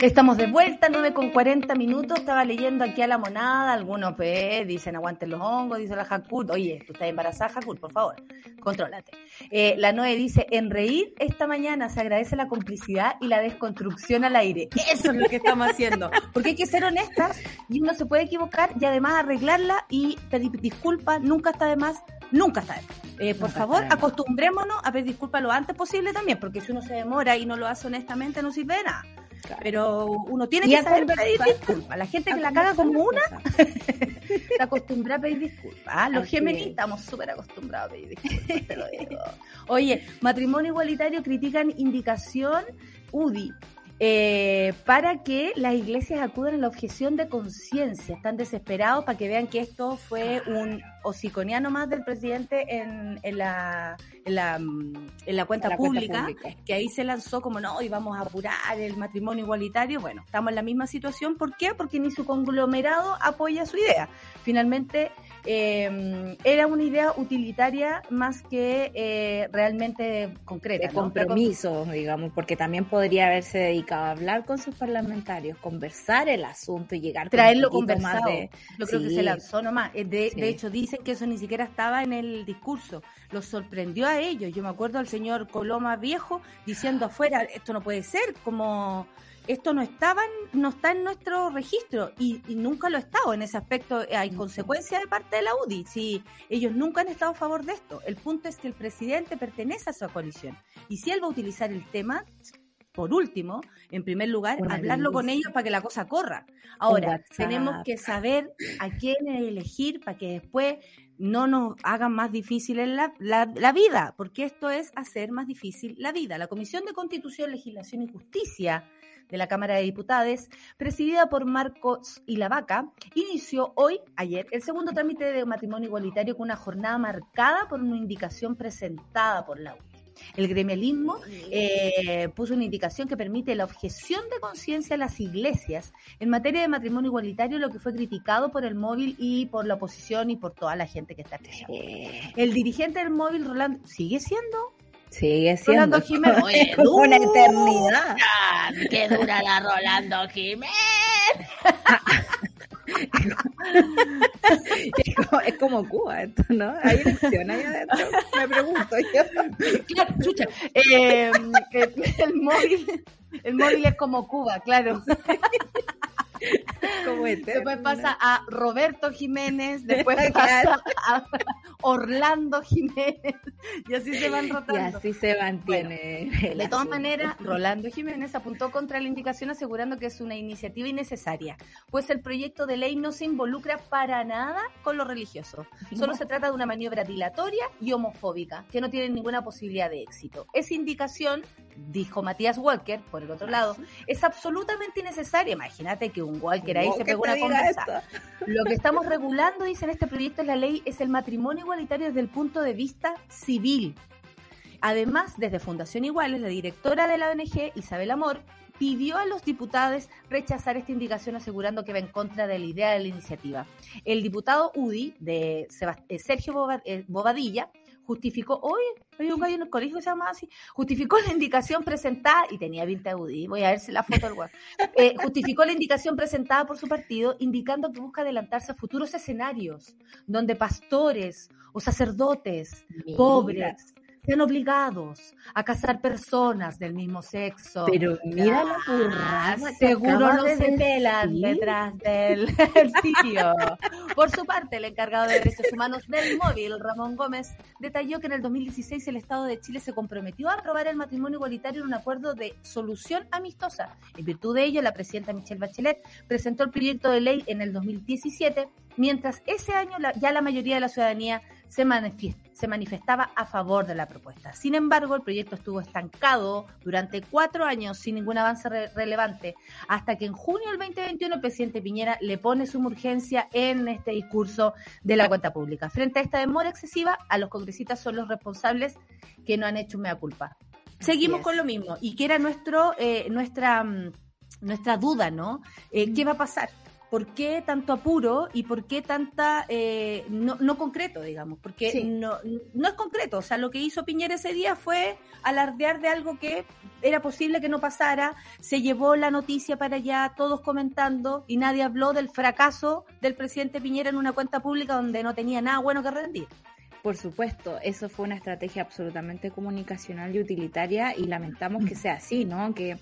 Estamos de vuelta, 9 con 40 minutos. Estaba leyendo aquí a la monada. Algunos pues, dicen aguanten los hongos, dice la Jacult. Oye, tú estás embarazada, Jacult, por favor, contrólate. Eh, la Noe dice: En reír esta mañana se agradece la complicidad y la desconstrucción al aire. Eso es lo que estamos haciendo. Porque hay que ser honestas y uno se puede equivocar y además arreglarla y pedir disculpas. Nunca está de más nunca está de más. Eh, por favor, acostumbrémonos a pedir disculpas lo antes posible también, porque si uno se demora y no lo hace honestamente, no sirve de nada. Pero uno tiene que saber pedir disculpas. La gente que la caga como una se acostumbra a pedir disculpas. Ah, los gemelos estamos súper acostumbrados a pedir disculpas, te lo digo. Oye, matrimonio igualitario critican indicación UDI. Eh, para que las iglesias acudan a la objeción de conciencia. Están desesperados para que vean que esto fue un hociconiano más del presidente en, en, la, en, la, en la, cuenta, pública, que ahí se lanzó como no, y vamos a apurar el matrimonio igualitario. Bueno, estamos en la misma situación. ¿Por qué? Porque ni su conglomerado apoya su idea. Finalmente, eh, era una idea utilitaria más que eh, realmente concreta. De compromiso, digamos, porque también podría haberse dedicado a hablar con sus parlamentarios, conversar el asunto y llegar Traerlo conversado. Más de... Yo creo que se lanzó nomás. Eh, de, de hecho, dicen que eso ni siquiera estaba en el discurso. Los sorprendió a ellos. Yo me acuerdo al señor Coloma Viejo diciendo afuera, esto no puede ser, como esto no estaba no está en nuestro registro y, nunca lo ha estado en ese aspecto. Hay consecuencia de parte de la UDI si ellos nunca han estado a favor de esto. El punto es que el presidente pertenece a su coalición. Y si él va a utilizar el tema por último, en primer lugar, hablarlo con ellos para que la cosa corra. Ahora, tenemos que saber a quién elegir para que después no nos hagan más difícil la, la, vida, porque esto es hacer más difícil la vida. La Comisión de Constitución, Legislación y Justicia de la Cámara de Diputados, presidida por Marcos Ilavaca, inició hoy, ayer, el segundo trámite de matrimonio igualitario con una jornada marcada por una indicación presentada por la UNI. El gremialismo eh, puso una indicación que permite la objeción de conciencia a las iglesias en materia de matrimonio igualitario, lo que fue criticado por el móvil y por la oposición y por toda la gente que está presente. El dirigente del móvil, Rolando, sigue siendo Sigue siendo. Rolando Jiménez. una eternidad. ¡Qué dura la Rolando Jiménez! es, como, Cuba esto, ¿no? Hay elección ahí adentro, me pregunto yo. Claro, chucha. Eh, el, móvil, el móvil es como Cuba, claro. Después pasa a Roberto Jiménez, después pasa a Orlando Jiménez, y así se van rotando. Y así se mantiene. de todas maneras, Rolando Jiménez apuntó contra la indicación asegurando que es una iniciativa innecesaria, pues el proyecto de ley no se involucra para nada con lo religioso. Solo se trata de una maniobra dilatoria y homofóbica, que no tiene ninguna posibilidad de éxito. Esa indicación, dijo Matías Walker, por el otro lado, es absolutamente innecesaria. Imagínate que un Walker ahí se pegó una conversa. Lo que estamos regulando, dice en este proyecto de la ley, es el matrimonio igualitario desde el punto de vista civil. Además, desde Fundación Iguales, la directora de la ONG, Isabel Amor, pidió a los diputados rechazar esta indicación asegurando que va en contra de la idea de la iniciativa. El diputado UDI de eh, Sergio eh, Bobadilla justificó, hoy hay un gallo en el colegio que se llama así, justificó la indicación presentada, y tenía 20 UDI, voy a ver si la foto del eh, justificó la indicación presentada por su partido, indicando que busca adelantarse a futuros escenarios, donde pastores o sacerdotes pobres sean obligados a casar personas del mismo sexo. Pero mira la burrada. Seguro no se pelan detrás del sitio. Por su parte, el encargado de derechos humanos del móvil, Ramón Gómez, detalló que en el 2016 el Estado de Chile se comprometió a aprobar el matrimonio igualitario en un acuerdo de solución amistosa. En virtud de ello, la presidenta Michelle Bachelet presentó el proyecto de ley en el 2017, mientras ese año ya la mayoría de la ciudadanía se, se manifestaba a favor de la propuesta. Sin embargo, el proyecto estuvo estancado durante cuatro años sin ningún avance relevante, hasta que en junio del 2021 el presidente Piñera le pone su urgencia en este discurso de la cuenta pública. Frente a esta demora excesiva, a los congresistas son los responsables que no han hecho mea culpa. Seguimos con lo mismo y que era nuestro, eh, nuestra, mm, nuestra duda, ¿no? Eh, ¿Qué va a pasar? ¿Por qué tanto apuro y por qué tanta, eh, no, no, concreto, digamos? Porque no, no es concreto, o sea, lo que hizo Piñera ese día fue alardear de algo que era posible que no pasara, se llevó la noticia para allá, todos comentando, y nadie habló del fracaso del presidente Piñera en una cuenta pública donde no tenía nada bueno que rendir. Por supuesto, eso fue una estrategia absolutamente comunicacional y utilitaria y lamentamos que sea así, ¿no? Que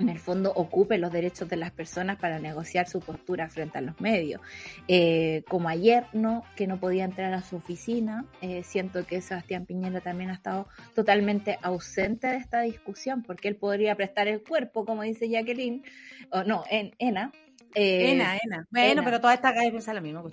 en el fondo ocupe los derechos de las personas para negociar su postura frente a los medios. Eh, como ayer, ¿no? Que no podía entrar a su oficina, eh, siento que Sebastián Piñera también ha estado totalmente ausente de esta discusión, porque él podría prestar el cuerpo, como dice Jacqueline, o no, en ENA, eh, ena, ena. Bueno, pero toda esta calle piensa lo mismo.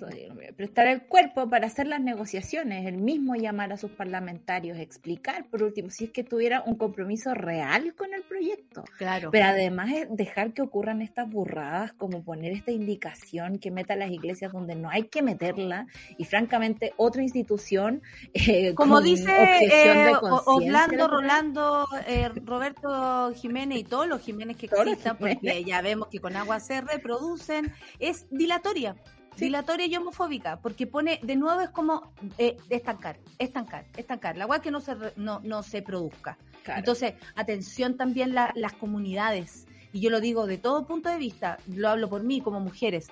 Prestar el cuerpo para hacer las negociaciones, el mismo llamar a sus parlamentarios, explicar, por último, si es que tuviera un compromiso real con el proyecto. Claro. Pero además es dejar que ocurran estas burradas, como poner esta indicación que meta a las iglesias donde no hay que meterla, y francamente, otra institución. Eh, como dice eh, Orlando, Rolando, eh, Roberto Jiménez y todos los Jiménez que existan, porque ya vemos que con agua se reproduce es dilatoria. Dilatoria y homofóbica, porque pone, de nuevo es como eh, estancar, estancar, estancar, la cual que no se, no, no se produzca. Entonces, atención también las comunidades, y yo lo digo de todo punto de vista, lo hablo por mí como mujeres,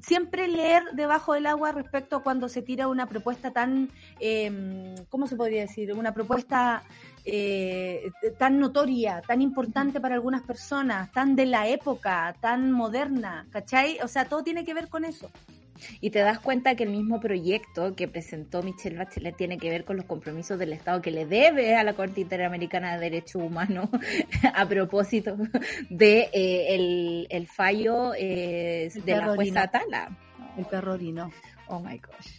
siempre leer debajo del agua respecto a cuando se tira una propuesta tan, eh, ¿cómo se podría decir? Una propuesta eh, tan notoria, tan importante para algunas personas, tan de la época, tan moderna, ¿cachai? O sea, todo tiene que ver con eso. Y te das cuenta que el mismo proyecto que presentó Michelle Bachelet tiene que ver con los compromisos del Estado que le debe a la Corte Interamericana de Derechos Humanos a propósito de eh, el, fallo eh, de la jueza Tala. El perro orino. Oh my gosh.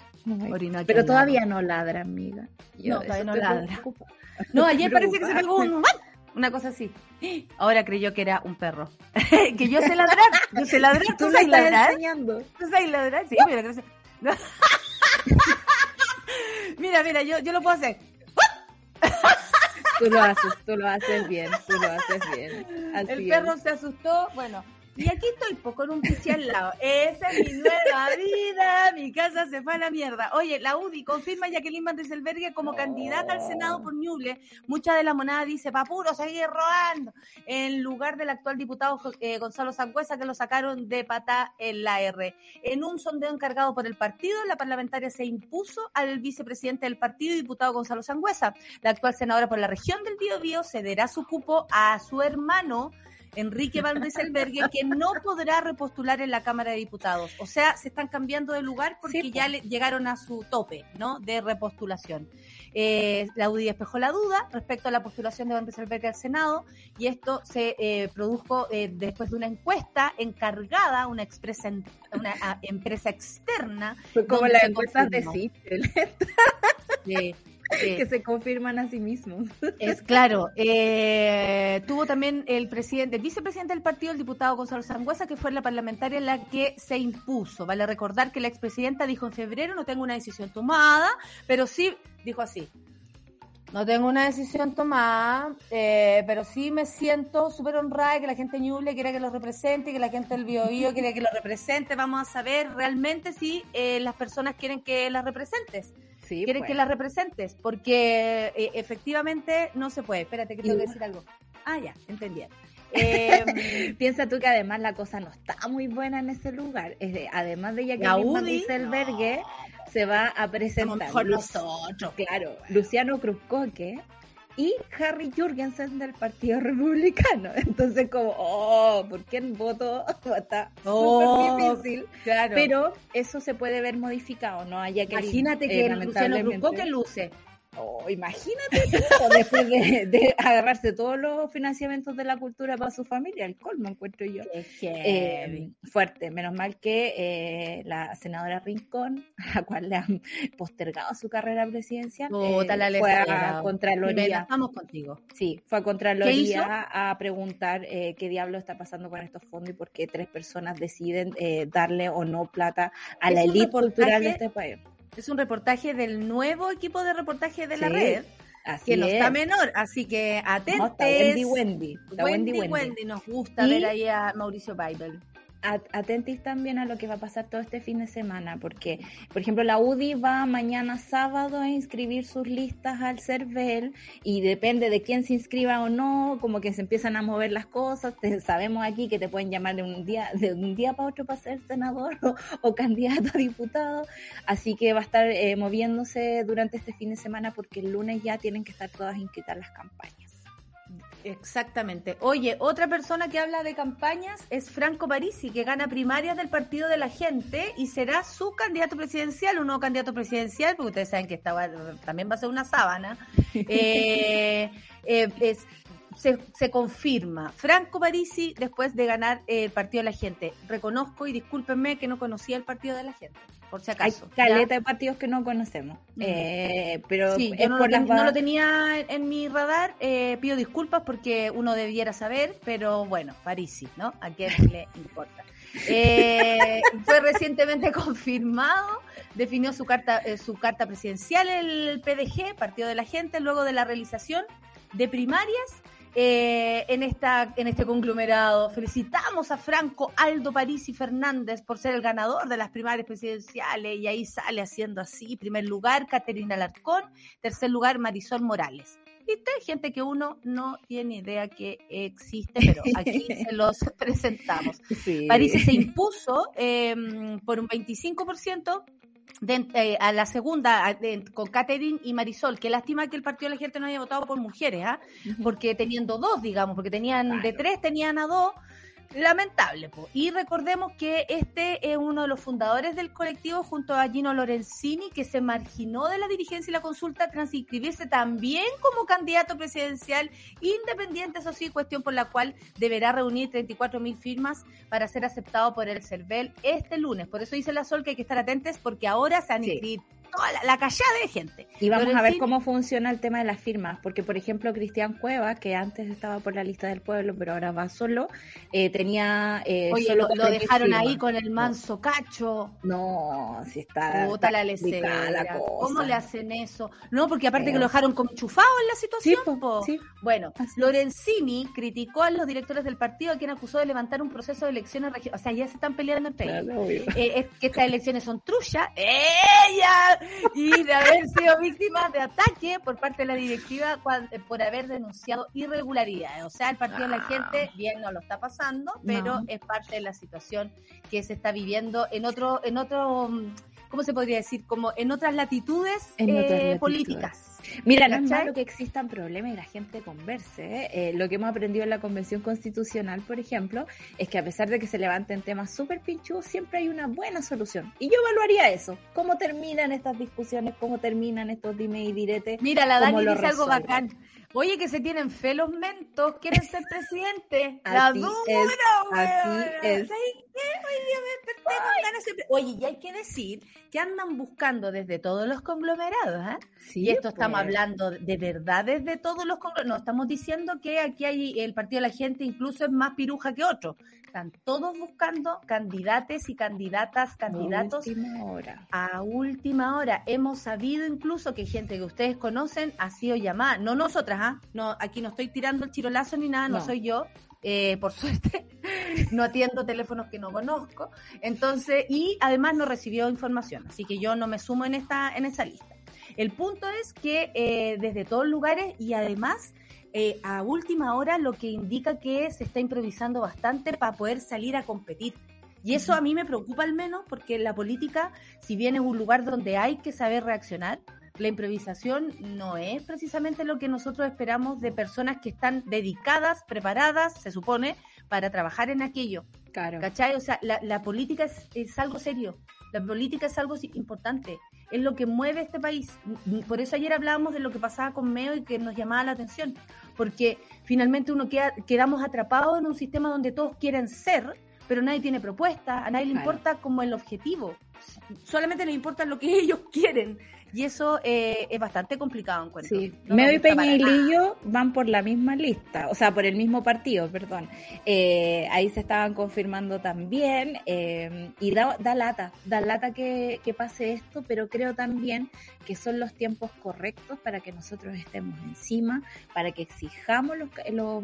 Pero todavía no ladra, amiga. no, todavía no ladra. No, ayer parece que se pegó un... Una cosa así. Ahora creyó que era un perro. que yo sé ladrar. Yo sé ladrar. ¿Tú, ¿Tú sabes ladrar? Enseñando. ¿Tú sabes ladrar? Sí, mira, mira, mira, yo, yo lo puedo hacer. tú lo haces, tú lo haces bien, tú lo haces bien. Así el perro se asustó. Bueno, y aquí estoy, pues, con un pichi al lado. Esa es mi nueva vida, mi casa se fue a la mierda. Oye, la UDI confirma a Jacqueline Van Rieselberghe como candidata al Senado por Ñuble. Mucha de la monada dice, papuro, seguir robando. En lugar del actual diputado eh, Gonzalo Sangüesa, que lo sacaron de pata en la R. En un sondeo encargado por el partido, la parlamentaria se impuso al vicepresidente del partido, diputado Gonzalo Sangüesa. La actual senadora por la región del Biobío cederá su cupo a su hermano, Enrique Van que no podrá repostular en la Cámara de Diputados. O sea, se están cambiando de lugar porque ya llegaron a su tope, ¿no? De repostulación. Eh, la UDI despejó la duda respecto a la postulación de Van Rieselberg al Senado y esto se eh, produjo eh, después de una encuesta encargada, una, expresa, una empresa externa. como la encuesta de Sí. Que se confirman a sí mismos. Es claro. Eh, tuvo también el presidente, el vicepresidente del partido, el diputado Gonzalo Sangüesa, que fue la parlamentaria en la que se impuso. Vale recordar que la expresidenta dijo en febrero, no tengo una decisión tomada, pero sí, dijo así, no tengo una decisión tomada, eh, pero sí me siento súper honrada de que la gente Ñuble quiera que lo represente, que la gente del Biobío quiera que lo represente. Vamos a saber realmente si eh, las personas quieren que las representes. Sí, quieren que pues. las representes, porque eh, efectivamente no se puede. Espérate que tengo que decir algo. Ah, ya, entendí. Eh, Piensa tú que además la cosa no está muy buena en ese lugar. Es de, además de Jacqueline Dieselbergue, se va a presentar. nosotros. Claro, Luciano Cruzcoque y Harry Jurgensen del Partido Republicano. Entonces, como, oh, ¿por qué el voto está oh, difícil? Claro. Pero eso se puede ver modificado, ¿no? Haya que Imagínate que eh, Luciano Cruzcoque luce Oh, imagínate después de, agarrarse todos los financiamientos de la cultura para su familia, el colmo encuentro yo. Eh, fuerte, menos mal que eh, la senadora Rincón, a la cual le han postergado su carrera presidencial, eh, fue a Contraloría. Estamos contigo. Sí, fue a Contraloría a preguntar qué diablo está pasando con estos fondos y por qué tres personas deciden darle o no plata a la élite cultural de este país. Es un reportaje del nuevo equipo de reportaje de la red. que no está menor, así que atentos. Wendy Wendy. Wendy, Wendy. Nos gusta ver ahí a Mauricio Bible atentis también a lo que va a pasar todo este fin de semana, porque, por ejemplo, la UDI va mañana sábado a inscribir sus listas al CERVEL y depende de quién se inscriba o no, como que se empiezan a mover las cosas. sabemos aquí que te pueden llamar de un día, de un día para otro para ser senador o, candidato a diputado, así que va a estar eh, moviéndose durante este fin de semana porque el lunes ya tienen que estar todas inscritas las campañas. Exactamente. Oye, otra persona que habla de campañas es Franco Parisi, que gana primarias del Partido de la Gente y será su candidato presidencial, un nuevo candidato presidencial, porque ustedes saben que estaba, también va a ser una sábana. Eh, eh, se, se, confirma. Franco Parisi después de ganar el Partido de la Gente. Reconozco y discúlpenme que no conocía el Partido de la Gente por si acaso. Hay caleta de partidos que no conocemos. Eh, pero no, lo tenía en mi radar. Eh, pido disculpas porque uno debiera saber, pero bueno, Parisi, ¿no? ¿A quién le importa? Eh, fue recientemente confirmado, definió su carta, su carta presidencial el PDG, Partido de la Gente, luego de la realización de primarias eh, en, esta, en este conglomerado. Felicitamos a Franco Aldo París y Fernández por ser el ganador de las primarias presidenciales y ahí sale haciendo así. Primer lugar, Caterina Larcón. Tercer lugar, Marisol Morales. ¿Viste? Gente que uno no tiene idea que existe, pero aquí se los presentamos. París se impuso eh, por un 25% eh, a la segunda con Catherine y Marisol. Qué lástima que el Partido de la Gente no haya votado por mujeres, ¿ah? porque teniendo dos, digamos, porque tenían de tres tenían a dos, lamentable. Po. Y recordemos que este es uno de los fundadores del colectivo junto a Gino Lorenzini, que se marginó de la dirigencia y la consulta tras inscribirse también como candidato presidencial independiente, eso sí, cuestión por la cual deberá reunir 34 mil firmas para ser aceptado por el CERVEL este lunes. Por eso dice la Sol que hay que estar atentos porque ahora se han inscrito toda la, callada de gente. Y vamos a ver cómo funciona el tema de las firmas, porque por ejemplo Cristian Cueva, que antes estaba por la lista del pueblo, pero ahora va solo, eh, tenía... Eh, Oye, lo, dejaron ahí con el manso cacho. No, si está... La lecera. ¿Cómo le hacen eso? No, porque aparte que lo dejaron como enchufado en la situación. Sí, Bueno, Lorenzini criticó a los directores del partido a quien acusó de levantar un proceso de elecciones regionales. O sea, ya se están peleando entre ellos. Eh, es que estas elecciones son trullas. ¡Ella! Y de haber sido víctima de ataque por parte de la directiva por haber denunciado irregularidades. O sea, el partido de la gente bien no lo está pasando, pero es parte de la situación que se está viviendo en otro, en otro, ¿cómo se podría decir? Como en otras latitudes, eh, políticas. Mira, no es malo que existan problemas y la gente converse. ¿eh? Eh, lo que hemos aprendido en la Convención Constitucional, por ejemplo, es que a pesar de que se levanten temas súper pinchudos, siempre hay una buena solución. Y yo evaluaría eso. ¿Cómo terminan estas discusiones? ¿Cómo terminan estos dime y diretes? Mira, la Dani dice algo bacán. Oye, que se tienen fe los mentos, quieren ser presidente. la dura, Así es. Oye, y hay que decir que andan buscando desde todos los conglomerados, ¿eh? y esto estamos pues. hablando de verdad desde todos los conglomerados. No estamos diciendo que aquí hay el Partido de la Gente incluso es más piruja que otro. Están todos buscando candidates y candidatas, candidatos a última hora. A última hora. Hemos sabido incluso que gente que ustedes conocen ha sido llamada, no nosotras, ¿ah? No, aquí no estoy tirando el chirolazo ni nada, no soy yo, eh, por suerte, no atiendo teléfonos que no conozco. Entonces, y además no recibió información, así que yo no me sumo en esta, en esa lista. El punto es que eh, desde todos lugares y además eh, a última hora lo que indica que se está improvisando bastante para poder salir a competir. Y eso a mí me preocupa al menos porque la política, si bien es un lugar donde hay que saber reaccionar, la improvisación no es precisamente lo que nosotros esperamos de personas que están dedicadas, preparadas, se supone, para trabajar en aquello. Claro. ¿Cachai? O sea, la, política es, algo serio, la política es algo importante, es lo que mueve este país. Por eso ayer hablábamos de lo que pasaba con Meo y que nos llamaba la atención, porque finalmente uno queda, quedamos atrapados en un sistema donde todos quieren ser, pero nadie tiene propuesta, a nadie le importa como el objetivo, solamente le importa lo que ellos quieren. Y eso eh, es bastante complicado, encuentro. Sí, Meo y Peña y Lillo van por la misma lista, o sea, por el mismo partido, perdón. Eh, ahí se estaban confirmando también, eh, y da, lata, da lata que, que, pase esto, pero creo también que son los tiempos correctos para que nosotros estemos encima, para que exijamos los,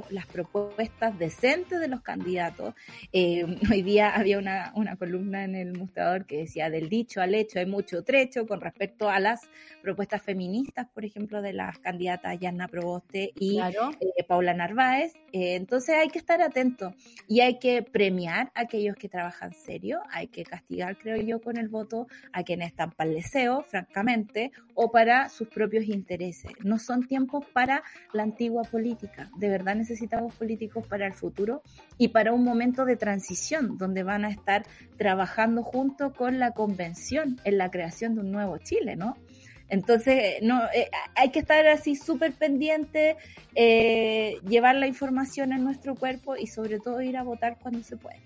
las propuestas decentes de los candidatos. hoy día había una, una columna en el mostrador que decía, del dicho al hecho hay mucho trecho con respecto a la propuestas feministas, por ejemplo, de las candidatas Yanna Proboste y eh, Paula Narváez. Eh, entonces hay que estar atentos y hay que premiar a aquellos que trabajan serio, hay que castigar, creo yo, con el voto a quienes están para el deseo, francamente, o para sus propios intereses. No son tiempos para la antigua política. De verdad necesitamos políticos para el futuro y para un momento de transición donde van a estar trabajando junto con la convención en la creación de un nuevo Chile, ¿no? Entonces, no, eh, hay que estar así súper pendiente, eh, llevar la información en nuestro cuerpo y sobre todo ir a votar cuando se puede.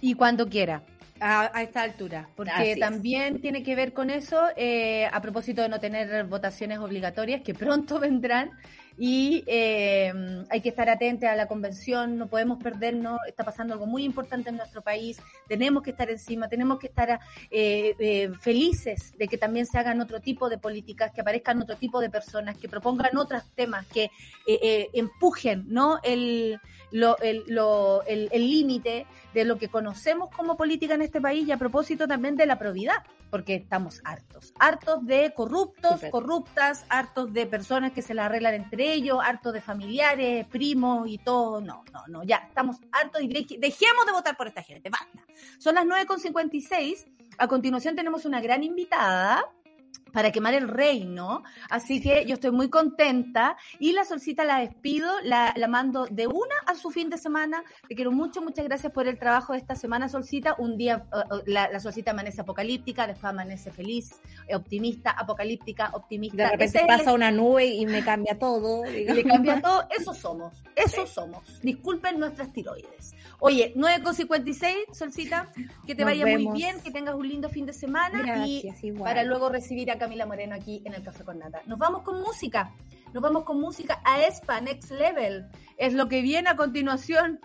Y cuando quiera. A, esta altura, porque también tiene que ver con eso, eh, a propósito de no tener votaciones obligatorias que pronto vendrán, y eh, hay que estar atentos a la convención, no podemos perdernos, está pasando algo muy importante en nuestro país, tenemos que estar encima, tenemos que estar eh, eh, felices de que también se hagan otro tipo de políticas, que aparezcan otro tipo de personas, que propongan otros temas, que empujen ¿no? el el límite de lo que conocemos como política en este país y a propósito también de la probidad porque estamos hartos, hartos de corruptos, corruptas, hartos de personas que se la arreglan entre ellos, hartos de familiares, primos y todo. No, no, no, ya estamos hartos y dejemos de votar por esta gente, basta. Son las 9.56, a continuación tenemos una gran invitada para quemar el reino. Así que yo estoy muy contenta y la solcita la despido, la, la, mando de una a su fin de semana. Te quiero mucho, muchas gracias por el trabajo de esta semana, solcita. Un día uh, la, la, solcita amanece apocalíptica, después amanece feliz, optimista, apocalíptica, optimista. De repente Ese pasa una nube y me cambia todo. Le cambia todo, eso somos, eso somos. Disculpen nuestras tiroides. Oye, 9.56, Solcita, que te Nos vaya vemos. muy bien, que tengas un lindo fin de semana Gracias, y igual. para luego recibir a Camila Moreno aquí en el Café con Nata. Nos vamos con música, nos vamos con música a ESPA, Next Level. Es lo que viene a continuación.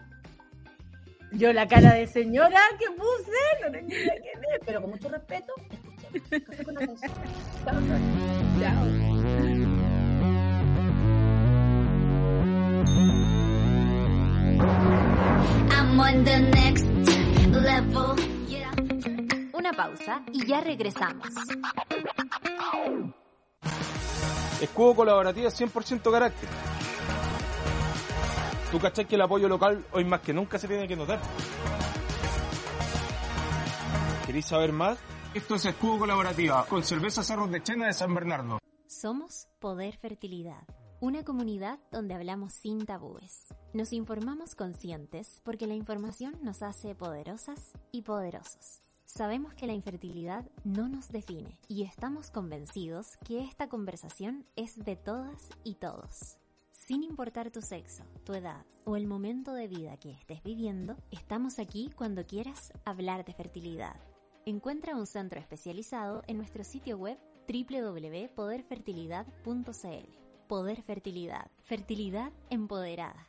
Yo la cara de señora que puse, no idea quién es, pero con mucho respeto, escuchemos. Café con Nata. Chao, Chao. I'm on the next level. Una pausa y ya regresamos. Escudo colaborativo 100% carácter. ¿Tú cachai que el apoyo local hoy más que nunca se tiene que notar? ¿Queréis saber más? Esto es Escudo Colaborativa con cerveza Cerros de Chena de San Bernardo. Somos Poder Fertilidad, una comunidad donde hablamos sin tabúes. Nos informamos conscientes porque la información nos hace poderosas y poderosos. Sabemos que la infertilidad no nos define y estamos convencidos que esta conversación es de todas y todos. Sin importar tu sexo, tu edad o el momento de vida que estés viviendo, estamos aquí cuando quieras hablar de fertilidad. Encuentra un centro especializado en nuestro sitio web www.poderfertilidad.cl. Poder Fertilidad. Fertilidad empoderada.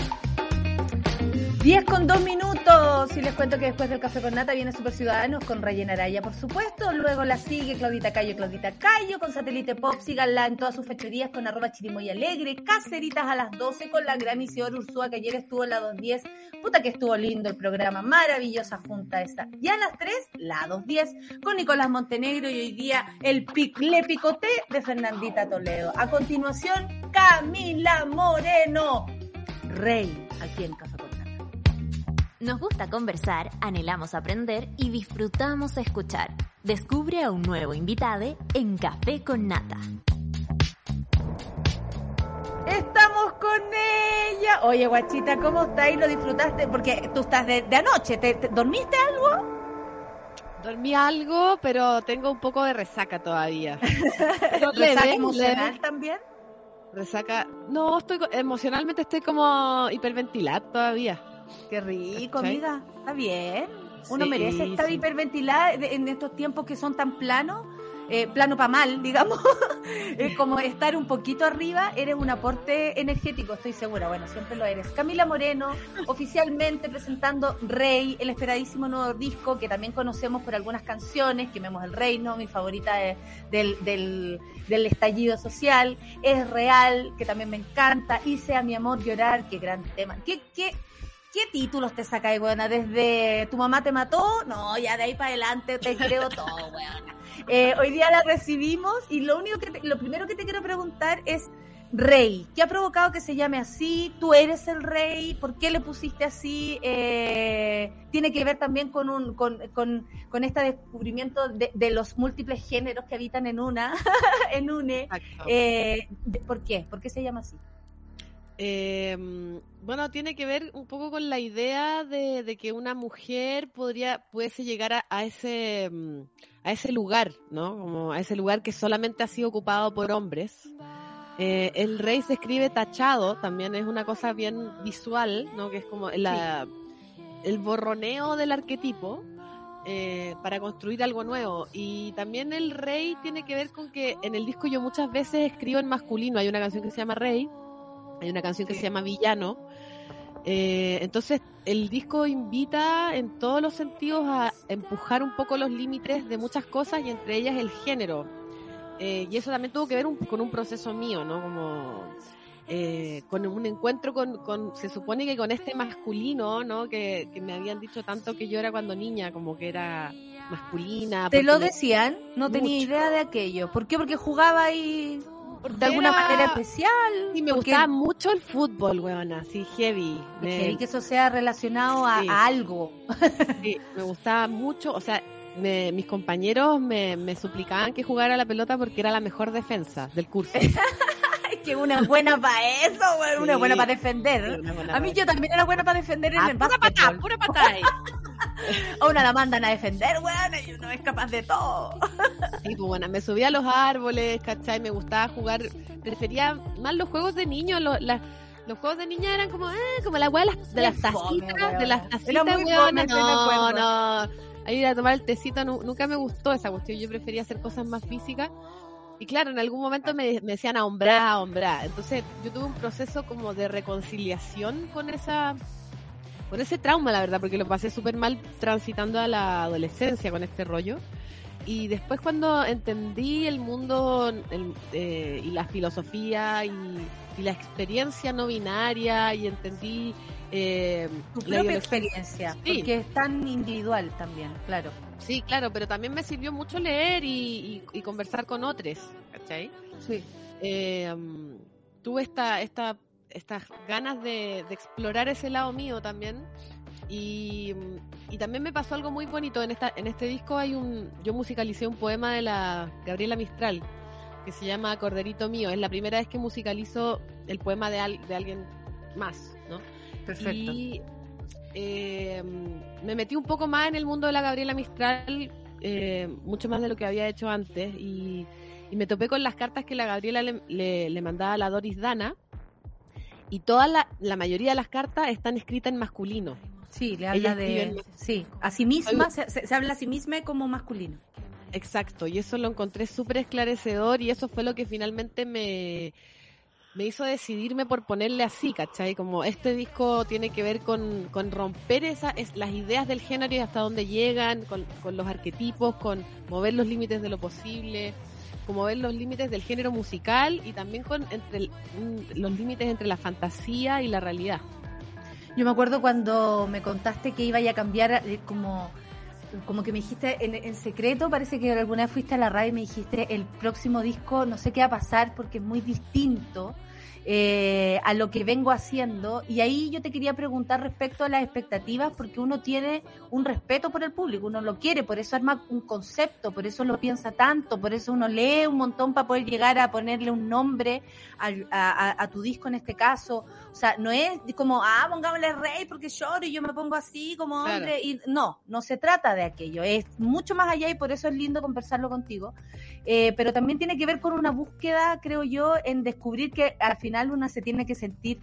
10 con 2 minutos. Y les cuento que después del Café con Nata viene Super Ciudadanos con Rayena Araya, por supuesto. Luego la sigue Claudita Cayo, Claudita Cayo con Satélite Pop. Síganla en todas sus fechorías con arroba chirimoy alegre. Caceritas a las 12 con la gran Isidora Ursúa que ayer estuvo en la 210. Puta que estuvo lindo el programa. Maravillosa junta esa. Y a las 3, la 210 con Nicolás Montenegro y hoy día el pic, le picoté de Fernandita Toledo. A continuación, Camila Moreno. Rey, aquí en Nata. Nos gusta conversar, anhelamos aprender y disfrutamos escuchar. Descubre a un nuevo invitado en Café con Nata. Estamos con ella. Oye, guachita, ¿cómo estás? ¿Lo disfrutaste? Porque tú estás de, de anoche. ¿Te, te, dormiste algo? Dormí algo, pero tengo un poco de resaca todavía. ¿Resaca emocional también? Resaca. No, estoy emocionalmente estoy como hiperventilada todavía. Qué rico, ¿Cachai? amiga. Está bien. Uno sí, merece estar sí. hiperventilada en estos tiempos que son tan planos. Eh, plano para mal, digamos, es como estar un poquito arriba, eres un aporte energético, estoy segura, bueno, siempre lo eres. Camila Moreno, oficialmente presentando Rey, el esperadísimo nuevo disco que también conocemos por algunas canciones, Quememos el Reino, mi favorita de, del, del, del, estallido social, Es Real, que también me encanta, Hice a mi amor llorar, qué gran tema, qué, qué, ¿Qué títulos te sacáis, buena? Desde tu mamá te mató, no, ya de ahí para adelante te creo todo, buena. Eh, hoy día la recibimos y lo único que te, lo primero que te quiero preguntar es Rey, ¿qué ha provocado que se llame así? ¿Tú eres el rey? ¿Por qué le pusiste así? Eh, tiene que ver también con un con, con, con este descubrimiento de, de, los múltiples géneros que habitan en una, en UNE. Eh, ¿Por qué? ¿Por qué se llama así? Eh, bueno, tiene que ver un poco con la idea de, de que una mujer podría, pudiese llegar a, a, ese, a ese lugar, ¿no? Como a ese lugar que solamente ha sido ocupado por hombres. Eh, el rey se escribe tachado, también es una cosa bien visual, ¿no? Que es como la, el borroneo del arquetipo eh, para construir algo nuevo. Y también el rey tiene que ver con que en el disco yo muchas veces escribo en masculino. Hay una canción que se llama Rey, hay una canción que se llama Villano. Eh, entonces el disco invita en todos los sentidos a empujar un poco los límites de muchas cosas y entre ellas el género. Eh, y eso también tuvo que ver con un proceso mío, ¿no? Como eh, con un encuentro con, con, se supone que con este masculino, ¿no? Que, que, me habían dicho tanto que yo era cuando niña, como que era masculina. ¿Te lo decían? No tenía idea de aquello. ¿Por qué? Porque jugaba ahí de alguna manera especial. Y me gustaba mucho el fútbol, weona, así heavy. Me... que eso sea relacionado a, algo. Sí, me gustaba mucho, o sea, mis compañeros me, me suplicaban que jugara la pelota porque era la mejor defensa del curso. que una buena para eso, una buena para defender. a mí yo también era buena para defender en ah, el pura patada, pura patada. a una la mandan a defender, weón, y uno es capaz de todo. sí, pues bueno, me subía a los árboles, ¿cachai? Me gustaba jugar, prefería más los juegos de niños, los, los juegos de niña eran como, eh, como la weá de las, de las tacitas, de las tacitas, weón. No, no. Ahí ir a tomar el tecito, nunca me gustó esa cuestión. Yo prefería hacer cosas más físicas. Y claro, en algún momento me, decían a hombrar, a hombrar. Entonces yo tuve un proceso como de reconciliación con esa con ese trauma, la verdad, porque lo pasé súper mal transitando a la adolescencia con este rollo. Y después cuando entendí el mundo eh, y la filosofía y, la experiencia no binaria y entendí... Eh, tu propia experiencia, porque es tan individual también, claro. Sí, claro, pero también me sirvió mucho leer y, conversar con otros, ¿cachai? Sí. Eh, tuve esta, esta, estas ganas de, explorar ese lado mío también. Y, también me pasó algo muy bonito. En, esta, en este disco hay un. Yo musicalicé un poema de la Gabriela Mistral que se llama Corderito Mío. Es la primera vez que musicalizo el poema de, de alguien más, ¿no? Perfecto. Y eh, me metí un poco más en el mundo de la Gabriela Mistral, eh, mucho más de lo que había hecho antes, y, me topé con las cartas que la Gabriela le, mandaba a la Doris Dana, y toda la, la, mayoría de las cartas están escritas en masculino. Sí, le habla de... Sí, a sí misma, se, se, habla a sí misma como masculino. Exacto, y eso lo encontré súper esclarecedor y eso fue lo que finalmente me, me hizo decidirme por ponerle así, ¿cachai? Como este disco tiene que ver con, romper esa, las ideas del género y hasta dónde llegan, con, los arquetipos, con mover los límites de lo posible, con mover los límites del género musical y también con entre los límites entre la fantasía y la realidad. Yo me acuerdo cuando me contaste que iba a cambiar eh, como como que me dijiste en, en, secreto, parece que alguna vez fuiste a la radio y me dijiste el próximo disco no sé qué va a pasar porque es muy distinto eh, a lo que vengo haciendo. Y ahí yo te quería preguntar respecto a las expectativas, porque uno tiene un respeto por el público, uno lo quiere, por eso arma un concepto, por eso lo piensa tanto, por eso uno lee un montón para poder llegar a ponerle un nombre a, tu disco en este caso. O sea, no es como, ah, pongámosle rey porque lloro y yo me pongo así como hombre. Y no, no se trata de aquello, es mucho más allá y por eso es lindo conversarlo contigo. Eh, pero también tiene que ver con una búsqueda, creo yo, en descubrir que al final una se tiene que sentir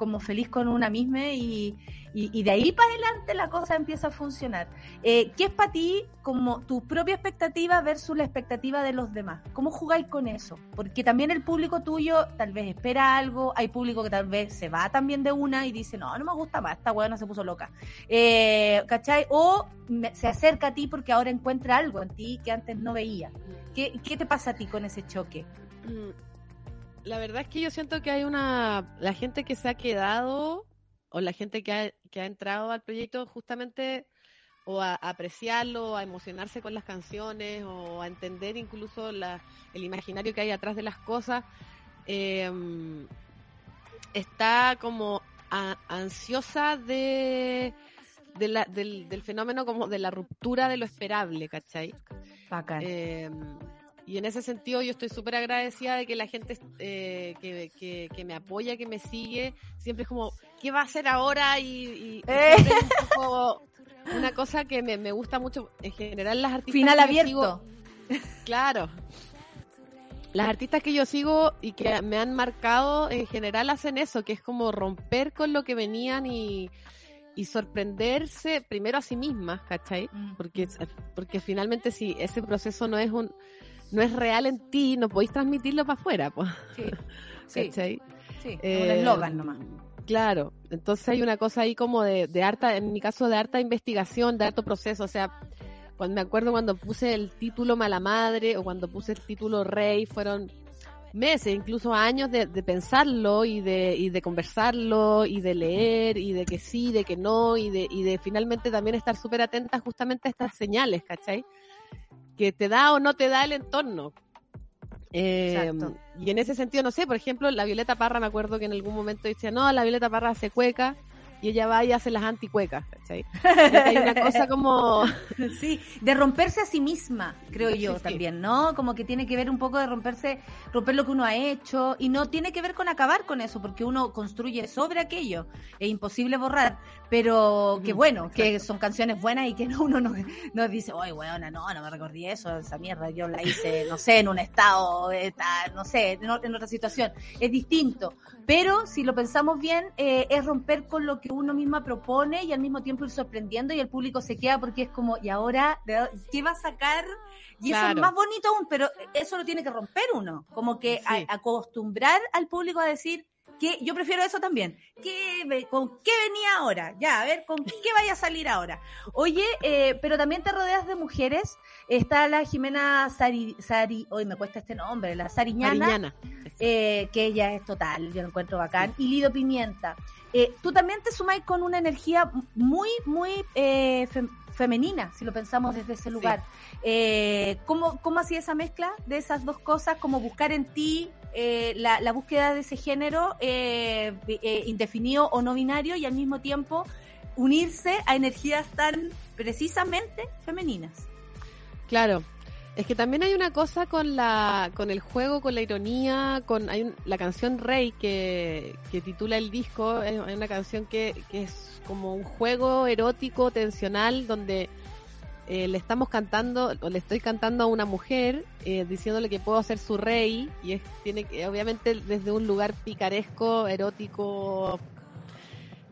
como feliz con una misma y, y, de ahí para adelante la cosa empieza a funcionar. Eh, ¿Qué es para ti como tu propia expectativa versus la expectativa de los demás? ¿Cómo jugáis con eso? Porque también el público tuyo tal vez espera algo, hay público que tal vez se va también de una y dice, no, no me gusta más, esta no se puso loca. Eh. O se acerca a ti porque ahora encuentra algo en ti que antes no veía. ¿Qué, qué te pasa a ti con ese choque? La verdad es que yo siento que hay una, la gente que se ha quedado o la gente que ha, que ha entrado al proyecto justamente o a, apreciarlo, a emocionarse con las canciones o a entender incluso el imaginario que hay atrás de las cosas, em, está como ansiosa de, del, fenómeno como de la ruptura de lo esperable, ¿cachai? Bacán. Em, y en ese sentido yo estoy súper agradecida de que la gente eh, que, me apoya, que me sigue, siempre es como, ¿qué va a hacer ahora? Y, eh. una cosa que me, gusta mucho, en general las artistas. Final abierto. claro. las artistas que yo sigo y que me han marcado en general hacen eso, que es como romper con lo que venían y, y sorprenderse primero a sí mismas, ¿cachai? Mm. Porque, porque finalmente si ese proceso no es un no es real en ti, no podéis transmitirlo para afuera, pues. Sí, sí, ¿cachai? sí, Eh, un eslogan nomás. Claro, entonces hay una cosa ahí como de, de harta, en mi caso de harta investigación, de harto proceso, o sea, cuando me acuerdo cuando puse el título Mala Madre o cuando puse el título Rey, fueron meses, incluso años de, de pensarlo y de, y de conversarlo y de leer y de que sí, de que no y de, y de finalmente también estar súper atenta justamente a estas señales, ¿cachai? Que te da o no te da el entorno. Eh, y en ese sentido, no sé, por ejemplo, la Violeta Parra, me acuerdo que en algún momento decía, no, la Violeta Parra hace cueca y ella va y hace las anticuecas, ¿cachai? Hay una cosa como... Sí, de romperse a sí misma, creo yo Sí, sí. también, ¿no? Como que tiene que ver un poco de romperse, romper lo que uno ha hecho y no tiene que ver con acabar con eso, porque uno construye sobre aquello, es imposible borrar, pero que bueno, que son canciones buenas y que no, uno no, no dice, oye, weona, no, no me recordé eso, esa mierda, yo la hice, no sé, en un estado, esta- no sé, en, en otra situación, es distinto, pero si lo pensamos bien, eh, es romper con lo que uno misma propone y al mismo tiempo sorprendiendo y el público se queda porque es como, ¿y ahora ¿De dó- qué va a sacar? Y eso es más bonito aún, pero eso lo tiene que romper uno, como que a- acostumbrar al público a decir que yo prefiero eso también. ¿Qué, ¿Con qué venía ahora? Ya, a ver, ¿con qué vaya a salir ahora? Oye, eh, pero también te rodeas de mujeres. Está la Jimena Sari, Sari hoy me cuesta este nombre, la Sariñana eh, que ella es total, yo lo encuentro bacán, y Lido Pimienta. Eh, tú también te sumáis con una energía muy, muy fem- femenina, si lo pensamos desde ese lugar. ¿cómo, ¿Cómo hacía esa mezcla de esas dos cosas? Como buscar en ti eh, la, la búsqueda de ese género eh, eh, indefinido o no binario y al mismo tiempo unirse a energías tan precisamente femeninas. Claro. Es que también hay una cosa con la con el juego, con la ironía, con hay un- la canción Rey que, que titula el disco, es, una canción que, que es como un juego erótico, tensional, donde eh, le estamos cantando, o le estoy cantando a una mujer, eh, diciéndole que puedo ser su rey, y es, tiene que, obviamente desde un lugar picaresco, erótico.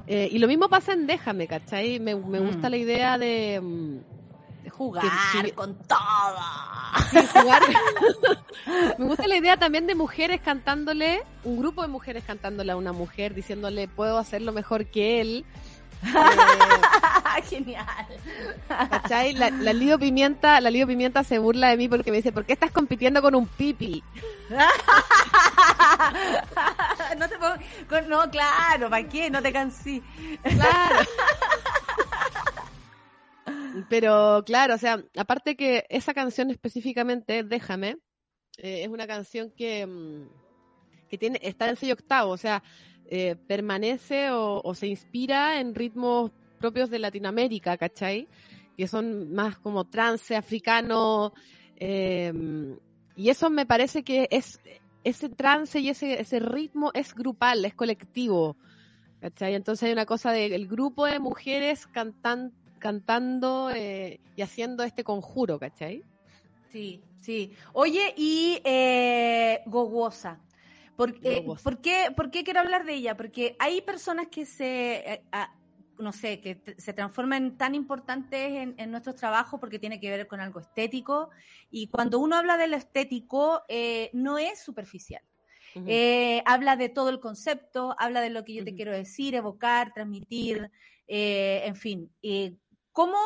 Eh, y lo mismo pasa en Déjame, ¿cachai? Me, me gusta Mm. la idea de... mm, De jugar Que con todo. Sí, jugar. Me gusta la idea también de mujeres cantándole, un grupo de mujeres cantándole a una mujer, diciéndole puedo hacerlo mejor que él. Eh, Genial. ¿Cachai? La, la Lido Pimienta, la Lido Pimienta se burla de mí porque me dice, ¿por qué estás compitiendo con un pipi? no te pongo- con- no, claro, ¿para qué? No te cansé. Claro. Pero claro, o sea, aparte que esa canción específicamente, Déjame, eh, es una canción que, mm, que tiene, está en el sello octavo, o sea, eh, permanece o, se inspira en ritmos propios de Latinoamérica, ¿cachai? Que son más como trance africano, eh, y eso me parece que es ese trance y ese, ese ritmo es grupal, es colectivo. ¿Cachai? Entonces hay una cosa del grupo de mujeres cantan, cantando eh, y haciendo este conjuro, ¿cachai? Sí, sí. Oye, y eh, Gogosa. ¿Por, Gogosa. ¿por, qué, ¿Por qué quiero hablar de ella? Porque hay personas que se, eh, ah, no sé, que se transforman tan importantes en, en nuestros trabajos porque tiene que ver con algo estético. Y cuando uno habla de lo estético, eh, no es superficial. Eh, habla de todo el concepto, habla de lo que yo te quiero decir, evocar, transmitir, eh, en fin. ¿Cómo?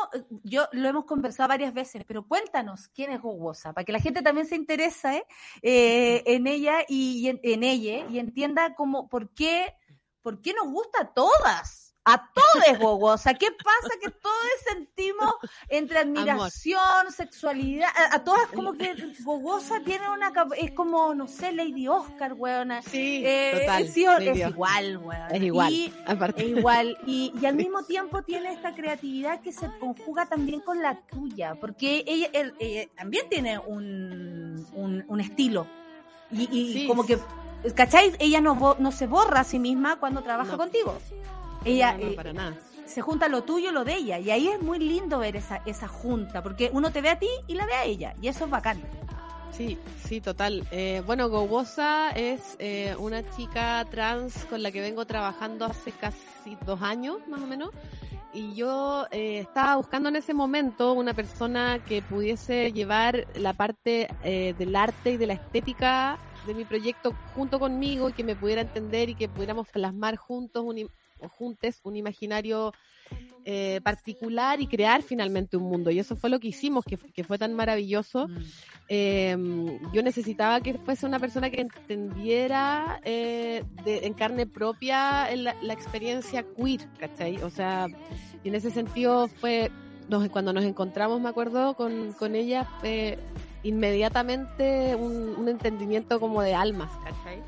Yo lo hemos conversado varias veces, pero cuéntanos quién es Gogosa, para que la gente también se interese eh, en ella y, y en, en ella y entienda cómo, por qué, por qué nos gusta a todas. A todos Gogosa. ¿Qué pasa que todos sentimos entre admiración, sexualidad? A, a todas como que Gogosa tiene una... Es como, no sé, Lady Oscar, weona. Sí, Eh, total. sí, o- es Dios. igual, weón. Es igual. Y, aparte. es igual. Y, y al mismo tiempo tiene esta creatividad que se conjuga también con la tuya, porque ella, él- ella también tiene un, un, un estilo. Y, y Sí. como que, ¿cachai? Ella no, no se borra a sí misma cuando trabaja No. contigo. Ella No, no, eh, para nada. se junta lo tuyo y lo de ella. Y ahí es muy lindo ver esa, esa junta, porque uno te ve a ti y la ve a ella. Y eso es bacán. Sí, sí, total. Eh, bueno, Gowosa es eh, una chica trans con la que vengo trabajando hace casi dos años, más o menos. Y yo eh, estaba buscando en ese momento una persona que pudiese llevar la parte eh, del arte y de la estética de mi proyecto junto conmigo y que me pudiera entender y que pudiéramos plasmar juntos un, o juntes un imaginario eh, particular y crear finalmente un mundo. Y eso fue lo que hicimos, que, que fue tan maravilloso. Mm. Eh, yo necesitaba que fuese una persona que entendiera eh, de, en carne propia la, la, experiencia queer, ¿cachai? O sea, y en ese sentido fue, nos, cuando nos encontramos, me acuerdo, con, con ella, fue inmediatamente un, un entendimiento como de almas, ¿cachai?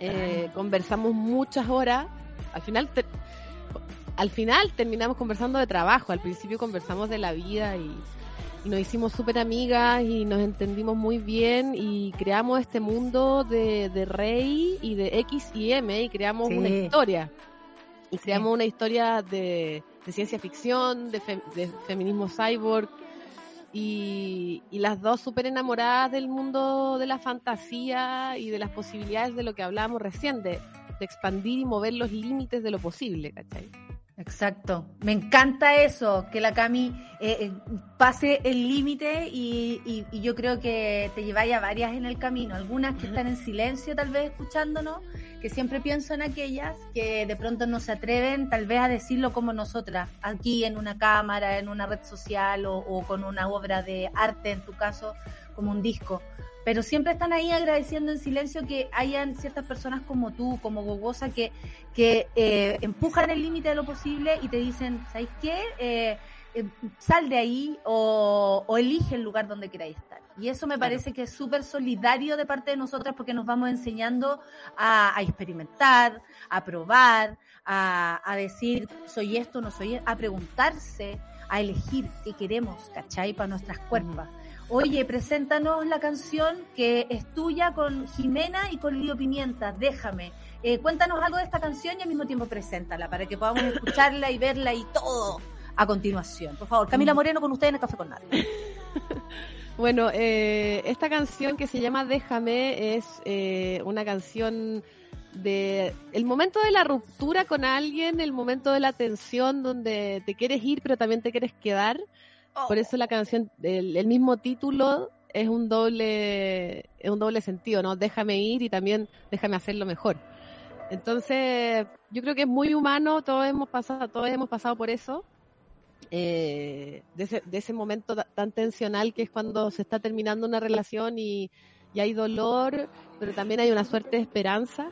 Eh, conversamos muchas horas, al final te, al final terminamos conversando de trabajo, al principio conversamos de la vida y, y nos hicimos súper amigas y nos entendimos muy bien y creamos este mundo de, de, Rey y de X y M y creamos sí. una historia. Y creamos una historia de, de, ciencia ficción, de, fe, de feminismo cyborg y, y las dos súper enamoradas del mundo de la fantasía y de las posibilidades de lo que hablábamos recién, de, de expandir y mover los límites de lo posible, ¿cachai? Exacto, me encanta eso, que la Cami eh, pase el límite y, y, y, yo creo que te lleváis a varias en el camino, algunas que están en silencio tal vez escuchándonos, que siempre pienso en aquellas que de pronto no se atreven tal vez a decirlo como nosotras, aquí en una cámara, en una red social o, o con una obra de arte en tu caso, como un disco pero siempre están ahí agradeciendo en silencio que hayan ciertas personas como tú, como Gogosa, que, que eh, empujan el límite de lo posible y te dicen, ¿sabes qué? Eh, eh, sal de ahí o, o, elige el lugar donde queráis estar. Y eso me claro. parece que es súper solidario de parte de nosotras porque nos vamos enseñando a, a experimentar, a probar, a, a, decir, soy esto, no soy esto, a preguntarse, a elegir qué queremos, ¿cachai? Para nuestras cuerpos. Mm. Oye, preséntanos la canción que es tuya con Jimena y con Lío Pimienta, déjame. Eh, cuéntanos algo de esta canción y al mismo tiempo preséntala para que podamos escucharla y verla y todo a continuación. Por favor, Camila Moreno con usted en el Café con Nadie. Bueno, eh, esta canción que se llama Déjame es eh, una canción de el momento de la ruptura con alguien, el momento de la tensión donde te quieres ir pero también te quieres quedar. Por eso la canción, el, el, mismo título es un doble, es un doble sentido, ¿no? Déjame ir y también déjame hacerlo mejor. Entonces, yo creo que es muy humano, todos hemos pasado, todos hemos pasado por eso, eh, de, ese, de ese momento tan tensional que es cuando se está terminando una relación y, y hay dolor, pero también hay una suerte de esperanza.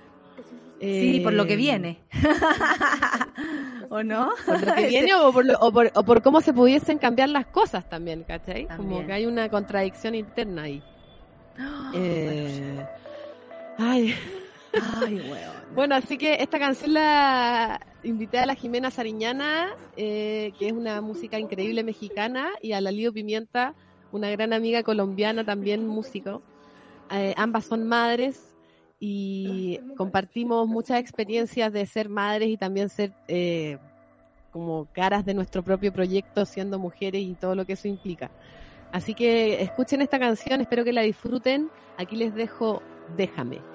Sí, eh, por lo que viene. ¿O no? Por lo que viene o por, lo, o, por, o por, cómo se pudiesen cambiar las cosas también, ¿cachai? También. Como que hay una contradicción interna ahí. Oh, eh, ay. Ay, bueno. bueno, así que esta canción la invité a la Jimena Sariñana, eh, que es una música increíble mexicana, y a la Lío Pimienta, una gran amiga colombiana, también músico. Eh, ambas son madres, y compartimos muchas experiencias de ser madres y también ser eh, como caras de nuestro propio proyecto siendo mujeres y todo lo que eso implica. Así que escuchen esta canción, espero que la disfruten. Aquí les dejo Déjame.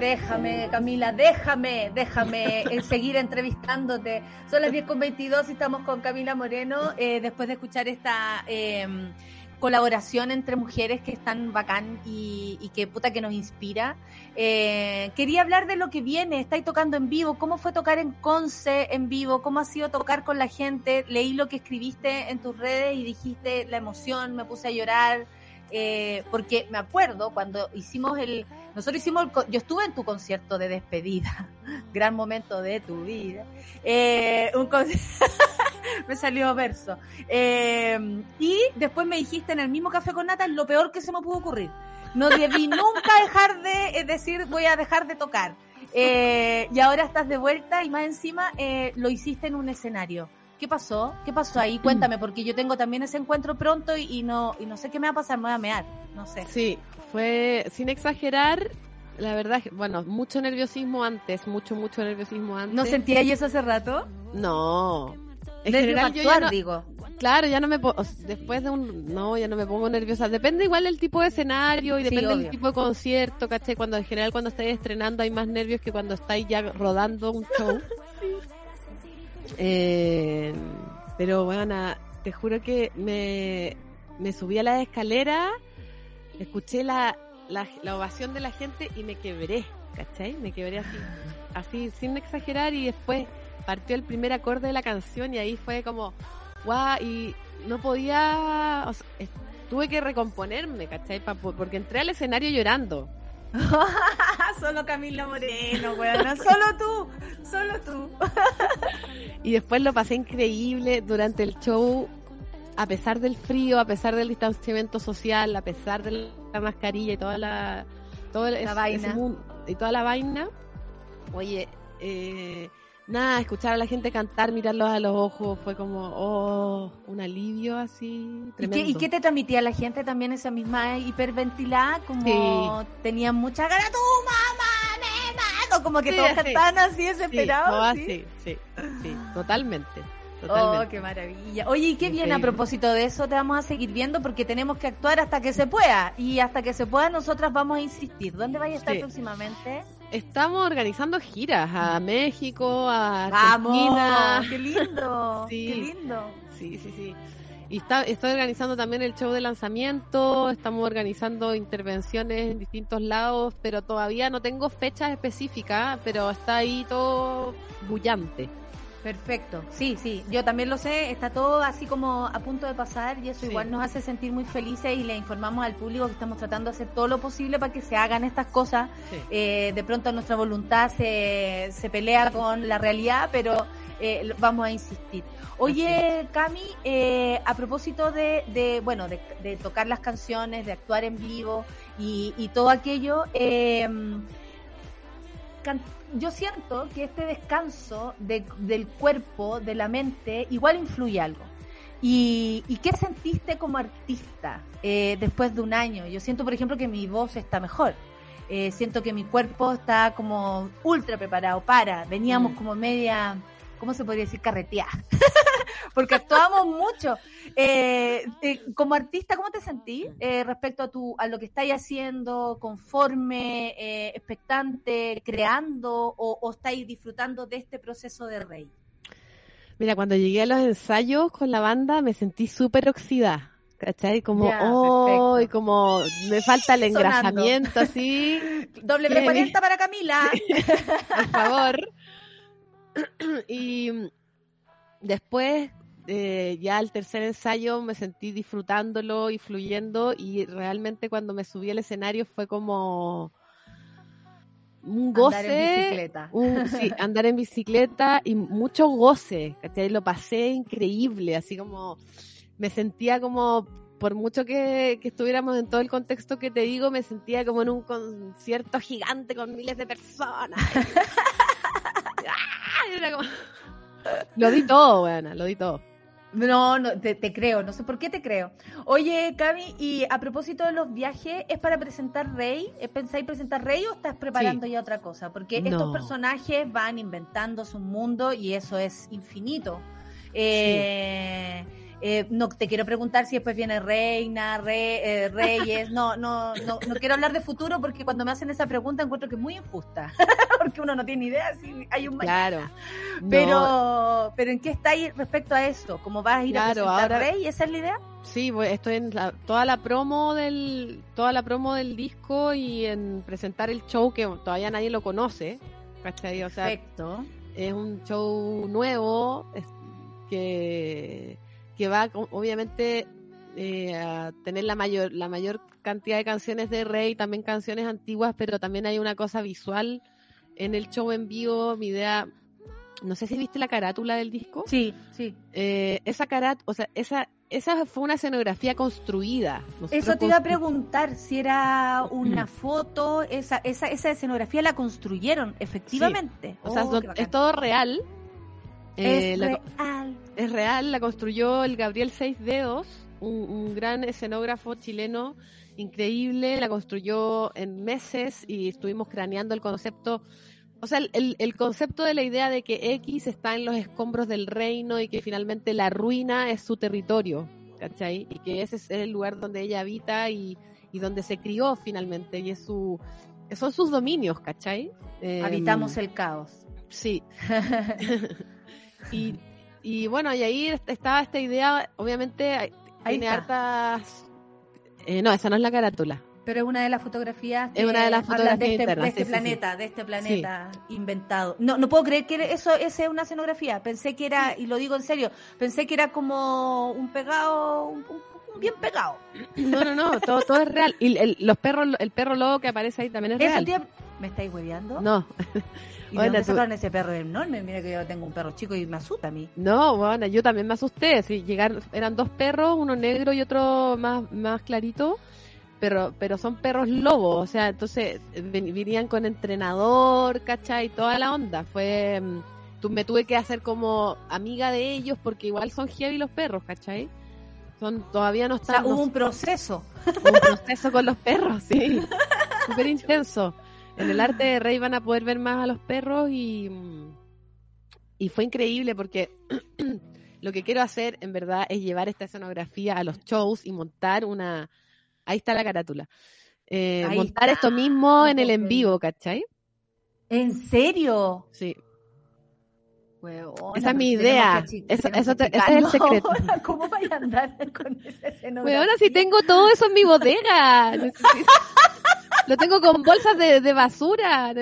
Déjame, Camila, déjame, déjame eh, seguir entrevistándote. Son las 10 con 22 y estamos con Camila Moreno eh, después de escuchar esta eh, colaboración entre mujeres que están bacán y, y que puta que nos inspira. Eh, quería hablar de lo que viene, estáis tocando en vivo, cómo fue tocar en Conce en vivo, cómo ha sido tocar con la gente. Leí lo que escribiste en tus redes y dijiste la emoción, me puse a llorar. Eh, porque me acuerdo cuando hicimos el, nosotros hicimos, el, yo estuve en tu concierto de despedida gran momento de tu vida. Eh, un me salió verso. Eh, y después me dijiste en el mismo café con nata lo peor que se me pudo ocurrir. No debí nunca dejar de eh, decir voy a dejar de tocar. Y ahora estás de vuelta y más encima lo hiciste en un escenario. ¿Qué pasó? ¿Qué pasó ahí? Cuéntame, porque yo tengo también ese encuentro pronto y, y no y no sé qué me va a pasar, me voy a mear, no sé. Sí, fue, sin exagerar, la verdad, bueno, mucho nerviosismo antes, mucho, mucho nerviosismo antes. ¿No sentía eso hace rato? No. En general, yo ya actuar, no- digo. Claro, ya no me pongo, después de un, no, ya no me pongo nerviosa. Depende igual del tipo de escenario y Sí, depende obvio. del tipo de concierto, ¿cachai? Cuando en general cuando estáis estrenando hay más nervios que cuando estáis ya rodando un show. Eh, pero bueno, te juro que me, me subí a la escalera, escuché la, la, la ovación de la gente y me quebré, ¿cachai? Me quebré así, así sin exagerar y después partió el primer acorde de la canción y ahí fue como, guau, y no podía, tuve que recomponerme, ¿cachai? Porque entré al escenario llorando. solo Camila Moreno, weón. Solo tú, solo tú. Y después lo pasé increíble durante el show, a pesar del frío, a pesar del distanciamiento social, a pesar de la mascarilla y toda la, todo el- ese- vaina. ese mun- y toda la vaina. Oye, eh, nada, escuchar a la gente cantar, mirarlos a los ojos, fue como, oh, un alivio así. ¿Y qué, Tremendo. ¿Y qué te transmitía la gente también esa misma hiperventilada? Como Sí. tenían mucha ganas, tú, mamá, nena, o como que Sí, todos así. estaban así Sí, desesperados. no, ¿sí? así, sí, sí, totalmente. Oh, totalmente. qué maravilla. Oye, ¿y qué viene a propósito de eso? Te vamos a seguir viendo porque tenemos que actuar hasta que se pueda. Y hasta que se pueda, nosotras vamos a insistir. ¿Dónde vaya a estar Sí. próximamente? Estamos organizando giras a México, a ¡Vamos! Argentina. ¡Qué lindo! Sí. ¡Qué lindo! Sí, sí, sí. Y está, estoy organizando también el show de lanzamiento, estamos organizando intervenciones en distintos lados, pero todavía no tengo fechas específicas, pero está ahí todo bullante. Perfecto, sí, sí, yo también lo sé, está todo así como a punto de pasar y eso Sí. igual nos hace sentir muy felices y le informamos al público que estamos tratando de hacer todo lo posible para que se hagan estas cosas. Sí. Eh, de pronto nuestra voluntad se, se pelea con la realidad, pero eh, vamos a insistir. Oye, Cami, eh, a propósito de, de bueno, de, de tocar las canciones, de actuar en vivo y, y todo aquello, eh, yo siento que este descanso de- del cuerpo, de la mente, igual influye algo. ¿Y, y qué sentiste como artista eh, después de un año? Yo siento, por ejemplo, que mi voz está mejor. Eh, siento que mi cuerpo está como ultra preparado para. Veníamos Mm. como media, ¿cómo se podría decir? Carreteada. Porque actuábamos mucho. Eh, eh, como artista, ¿cómo te sentís eh, respecto a, tu, a lo que estáis haciendo? ¿Conforme, eh, expectante, creando o, o estáis disfrutando de este proceso de rey? Mira, cuando llegué a los ensayos con la banda me sentí súper oxidada, ¿cachai? Como, Ya, oh, perfecto. y como me falta el Sonando. engrasamiento así. Doble Bien. 40 para Camila. por favor. y después, eh, ya al tercer ensayo, me sentí disfrutándolo y fluyendo. Y realmente, cuando me subí al escenario, fue como un goce. Andar en bicicleta. un- sí, andar en bicicleta y mucho goce. ¿cachai? Lo pasé increíble, así como me sentía como. Por mucho que, que estuviéramos en todo el contexto que te digo, me sentía como en un concierto gigante con miles de personas. Era como- Lo di todo, bueno, lo di todo. No, no, te, te creo, no sé por qué te creo. Oye, Cami, y a propósito de los viajes, ¿es para presentar Rey? ¿Eh, ¿Pensáis presentar Rey o estás preparando ya otra cosa? Porque estos personajes van inventando su mundo y eso es infinito. Eh, eh, no te quiero preguntar si después viene Reina, Rey, eh, Reyes. No, no, no, no quiero hablar de futuro porque cuando me hacen esa pregunta encuentro que es muy injusta. porque uno no tiene idea si hay un mañana. Claro. No, Pero, pero ¿en qué estáis respecto a eso? ¿Cómo vas a ir Claro, a presentar ahora- Rey? ¿Esa es la idea? Sí, estoy en la- toda la promo del toda la promo del disco y en presentar el show que todavía nadie lo conoce. ¿cachai? O sea, Perfecto. es un show nuevo es- que, que va obviamente eh, a tener la mayor la mayor cantidad de canciones de Rey, también canciones antiguas, pero también hay una cosa visual en el show en vivo, mi idea, no sé si viste la carátula del disco. Sí, sí. Eh, esa carátula, o sea, esa, esa fue una escenografía construida. Nosotros Eso te iba a preguntar si era una foto, esa, esa, esa escenografía la construyeron, efectivamente. O sea, Oh, es todo real. Eh, Es la- real. es real, la construyó el Gabriel Seis Dedos, un, un gran escenógrafo chileno increíble, la construyó en meses y estuvimos craneando el concepto, o sea, el, el- el concepto de la idea de que X está en los escombros del reino y que finalmente la ruina es su territorio, ¿cachai? Y que ese es el lugar donde ella habita y, y donde se crió finalmente y es su... Son sus dominios, ¿cachai? Eh, Habitamos el caos. Sí, y, y bueno, y ahí est- estaba esta idea, obviamente hay- Ahí tiene está. hartas... eh, no, esa no es la carátula. Pero es una de las fotografías Es una de las fotografías de este, internas, de este sí, sí, sí. planeta, de este planeta inventado. No, no puedo creer que eso esa es una escenografía. Pensé que era, y lo digo en serio, pensé que era como un pegado, un, bien pegado. No, no, no, todo, todo es real. Y el, los perros, el perro lobo que aparece ahí también es Eso real. ¿Me estáis hueveando? No, ¿Y de Bueno, tú- sacaron ese perro enorme? Mira que yo tengo un perro chico y me asusta a mí. no, bueno, yo también me asusté. Sí, llegaron, eran dos perros, uno negro y otro más, más clarito. Pero, pero son perros lobos, o sea, entonces eh, ven- venían con entrenador, ¿cachai? Toda la onda. Fue, mm, tu- me tuve que hacer como amiga de ellos porque igual son heavy los perros, ¿cachai? Son, todavía no O sea, están, no hubo un proceso. un proceso con los perros, sí. Súper intenso. En el arte de Rey van a poder ver más a los perros y, y fue increíble porque lo que quiero hacer en verdad es llevar esta escenografía a los shows y montar una... Ahí está la carátula. Eh, montar está. esto mismo en el en vivo, ¿cachai? ¿En serio? Sí. Huevona, Esa es mi idea. Eso- te- ese es el secreto. ahora. ¿Cómo vaya a andar con esa escenografía? Weona, si tengo todo eso en mi bodega. Necesito- Lo tengo con bolsas de, de basura.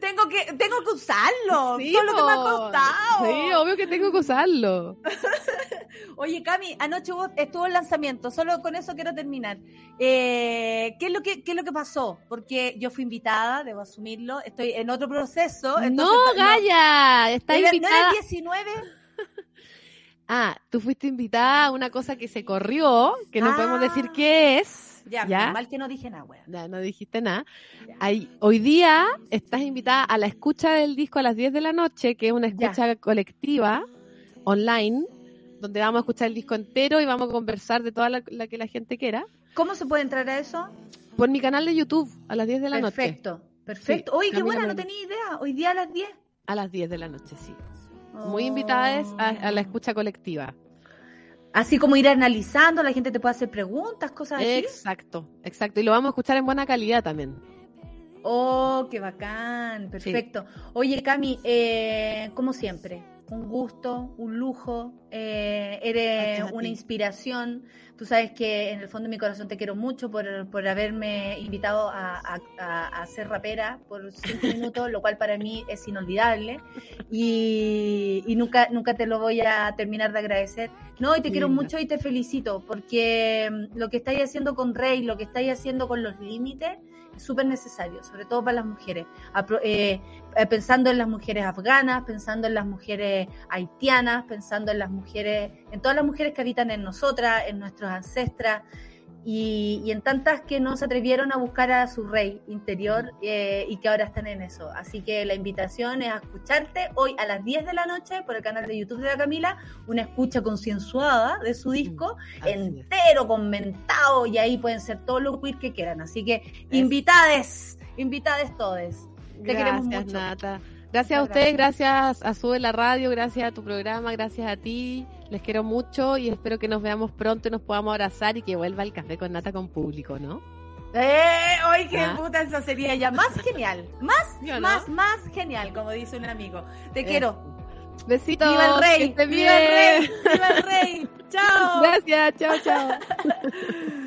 Tengo que, tengo que usarlo. Sí, todo lo que me ha costado. Sí, obvio que tengo que usarlo. Oye, Cami, anoche estuvo el lanzamiento, solo con eso quiero terminar. Eh, ¿qué, es lo que, ¿Qué es lo que pasó? Porque yo fui invitada, debo asumirlo, estoy en otro proceso. no, Gaya, está ¿No era- invitada. ¿No era el 19? Ah, tú fuiste invitada a una cosa que se corrió, que no Ah. podemos decir qué es. Ya, ¿Ya? mal que no dije nada, weón. Ya, no dijiste nada. Ahí- hoy día estás invitada a la escucha del disco a las 10 de la noche, que es una Ya. escucha colectiva online, donde vamos a escuchar el disco entero y vamos a conversar de toda la, la que la gente quiera. ¿Cómo se puede entrar a eso? Por mi canal de YouTube a las 10 de la noche. perfecto, perfecto. Sí, Oye, qué buena, no tenía idea. Hoy día a las 10. A las 10 de la noche, sí. Muy invitadas a, a la escucha colectiva. Así como ir analizando, la gente te puede hacer preguntas, cosas así. Exacto, exacto. Y lo vamos a escuchar en buena calidad también. Oh, qué bacán, perfecto. Oye, Cami, eh, como siempre, un gusto, un lujo, eh, eres Gracias una inspiración. Tú sabes que en el fondo de mi corazón te quiero mucho por, por haberme invitado a, a, a- a ser rapera por cinco minutos, lo cual para mí es inolvidable y, y nunca, nunca te lo voy a terminar de agradecer. No, y te quiero Linda. mucho y te felicito porque mm, lo que estáis haciendo con Rey, lo que estáis haciendo con los límites, es súper necesario, sobre todo para las mujeres. Apro- eh, eh, pensando en las mujeres afganas, pensando en las mujeres haitianas, pensando en las mujeres, en todas las mujeres que habitan en nosotras, en nuestros ancestras, y, y en tantas que no se atrevieron a buscar a su rey interior eh, y que ahora están en eso. Así que la invitación es a escucharte hoy a las 10 de la noche por el canal de YouTube de la Camila, una escucha concienzuada de su disco, Así es. entero, comentado, y ahí pueden ser todos los queer que quieran. Así que invitades, invitades todes. Te queremos Gracias, mucho. Nata. Gracias a ustedes, gracias a Sube la Radio, gracias a tu programa, gracias a ti. Les quiero mucho y espero que nos veamos pronto y nos podamos abrazar y que vuelva el café con Nata con público, ¿no? ¡Eh! ¡Ay, qué Ah. puta! Eso sería ya más genial. Más, más, más genial, como dice un amigo. Te Eso. quiero. Besitos. ¡Viva el rey! ¡Viva el rey! ¡Viva el rey! ¡Chao! Gracias, chao, chao.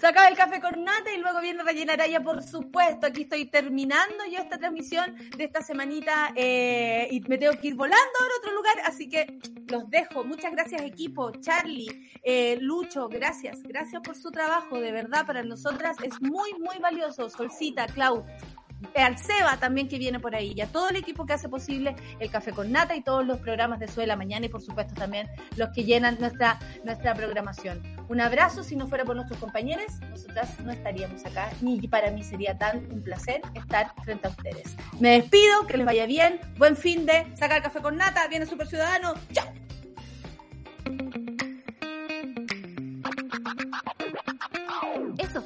Se acaba el café con nata y luego viene Rellena Araya, por supuesto. Aquí estoy terminando yo esta transmisión de esta semanita eh, y me tengo que ir volando a otro lugar, así que los dejo. Muchas gracias equipo, Charlie, eh, Lucho, gracias. Gracias por su trabajo, de verdad, para nosotras es muy, muy valioso. Solcita, Clau, al Seba también que viene por ahí, y a todo el equipo que hace posible el Café con Nata y todos los programas de Sue de la Mañana y por supuesto también los que llenan nuestra, nuestra programación. Un abrazo, si no fuera por nuestros compañeros, nosotras no estaríamos acá, ni para mí sería tan un placer estar frente a ustedes. Me despido, que les vaya bien, buen fin de sacar Café con Nata, viene Super Ciudadano, chao.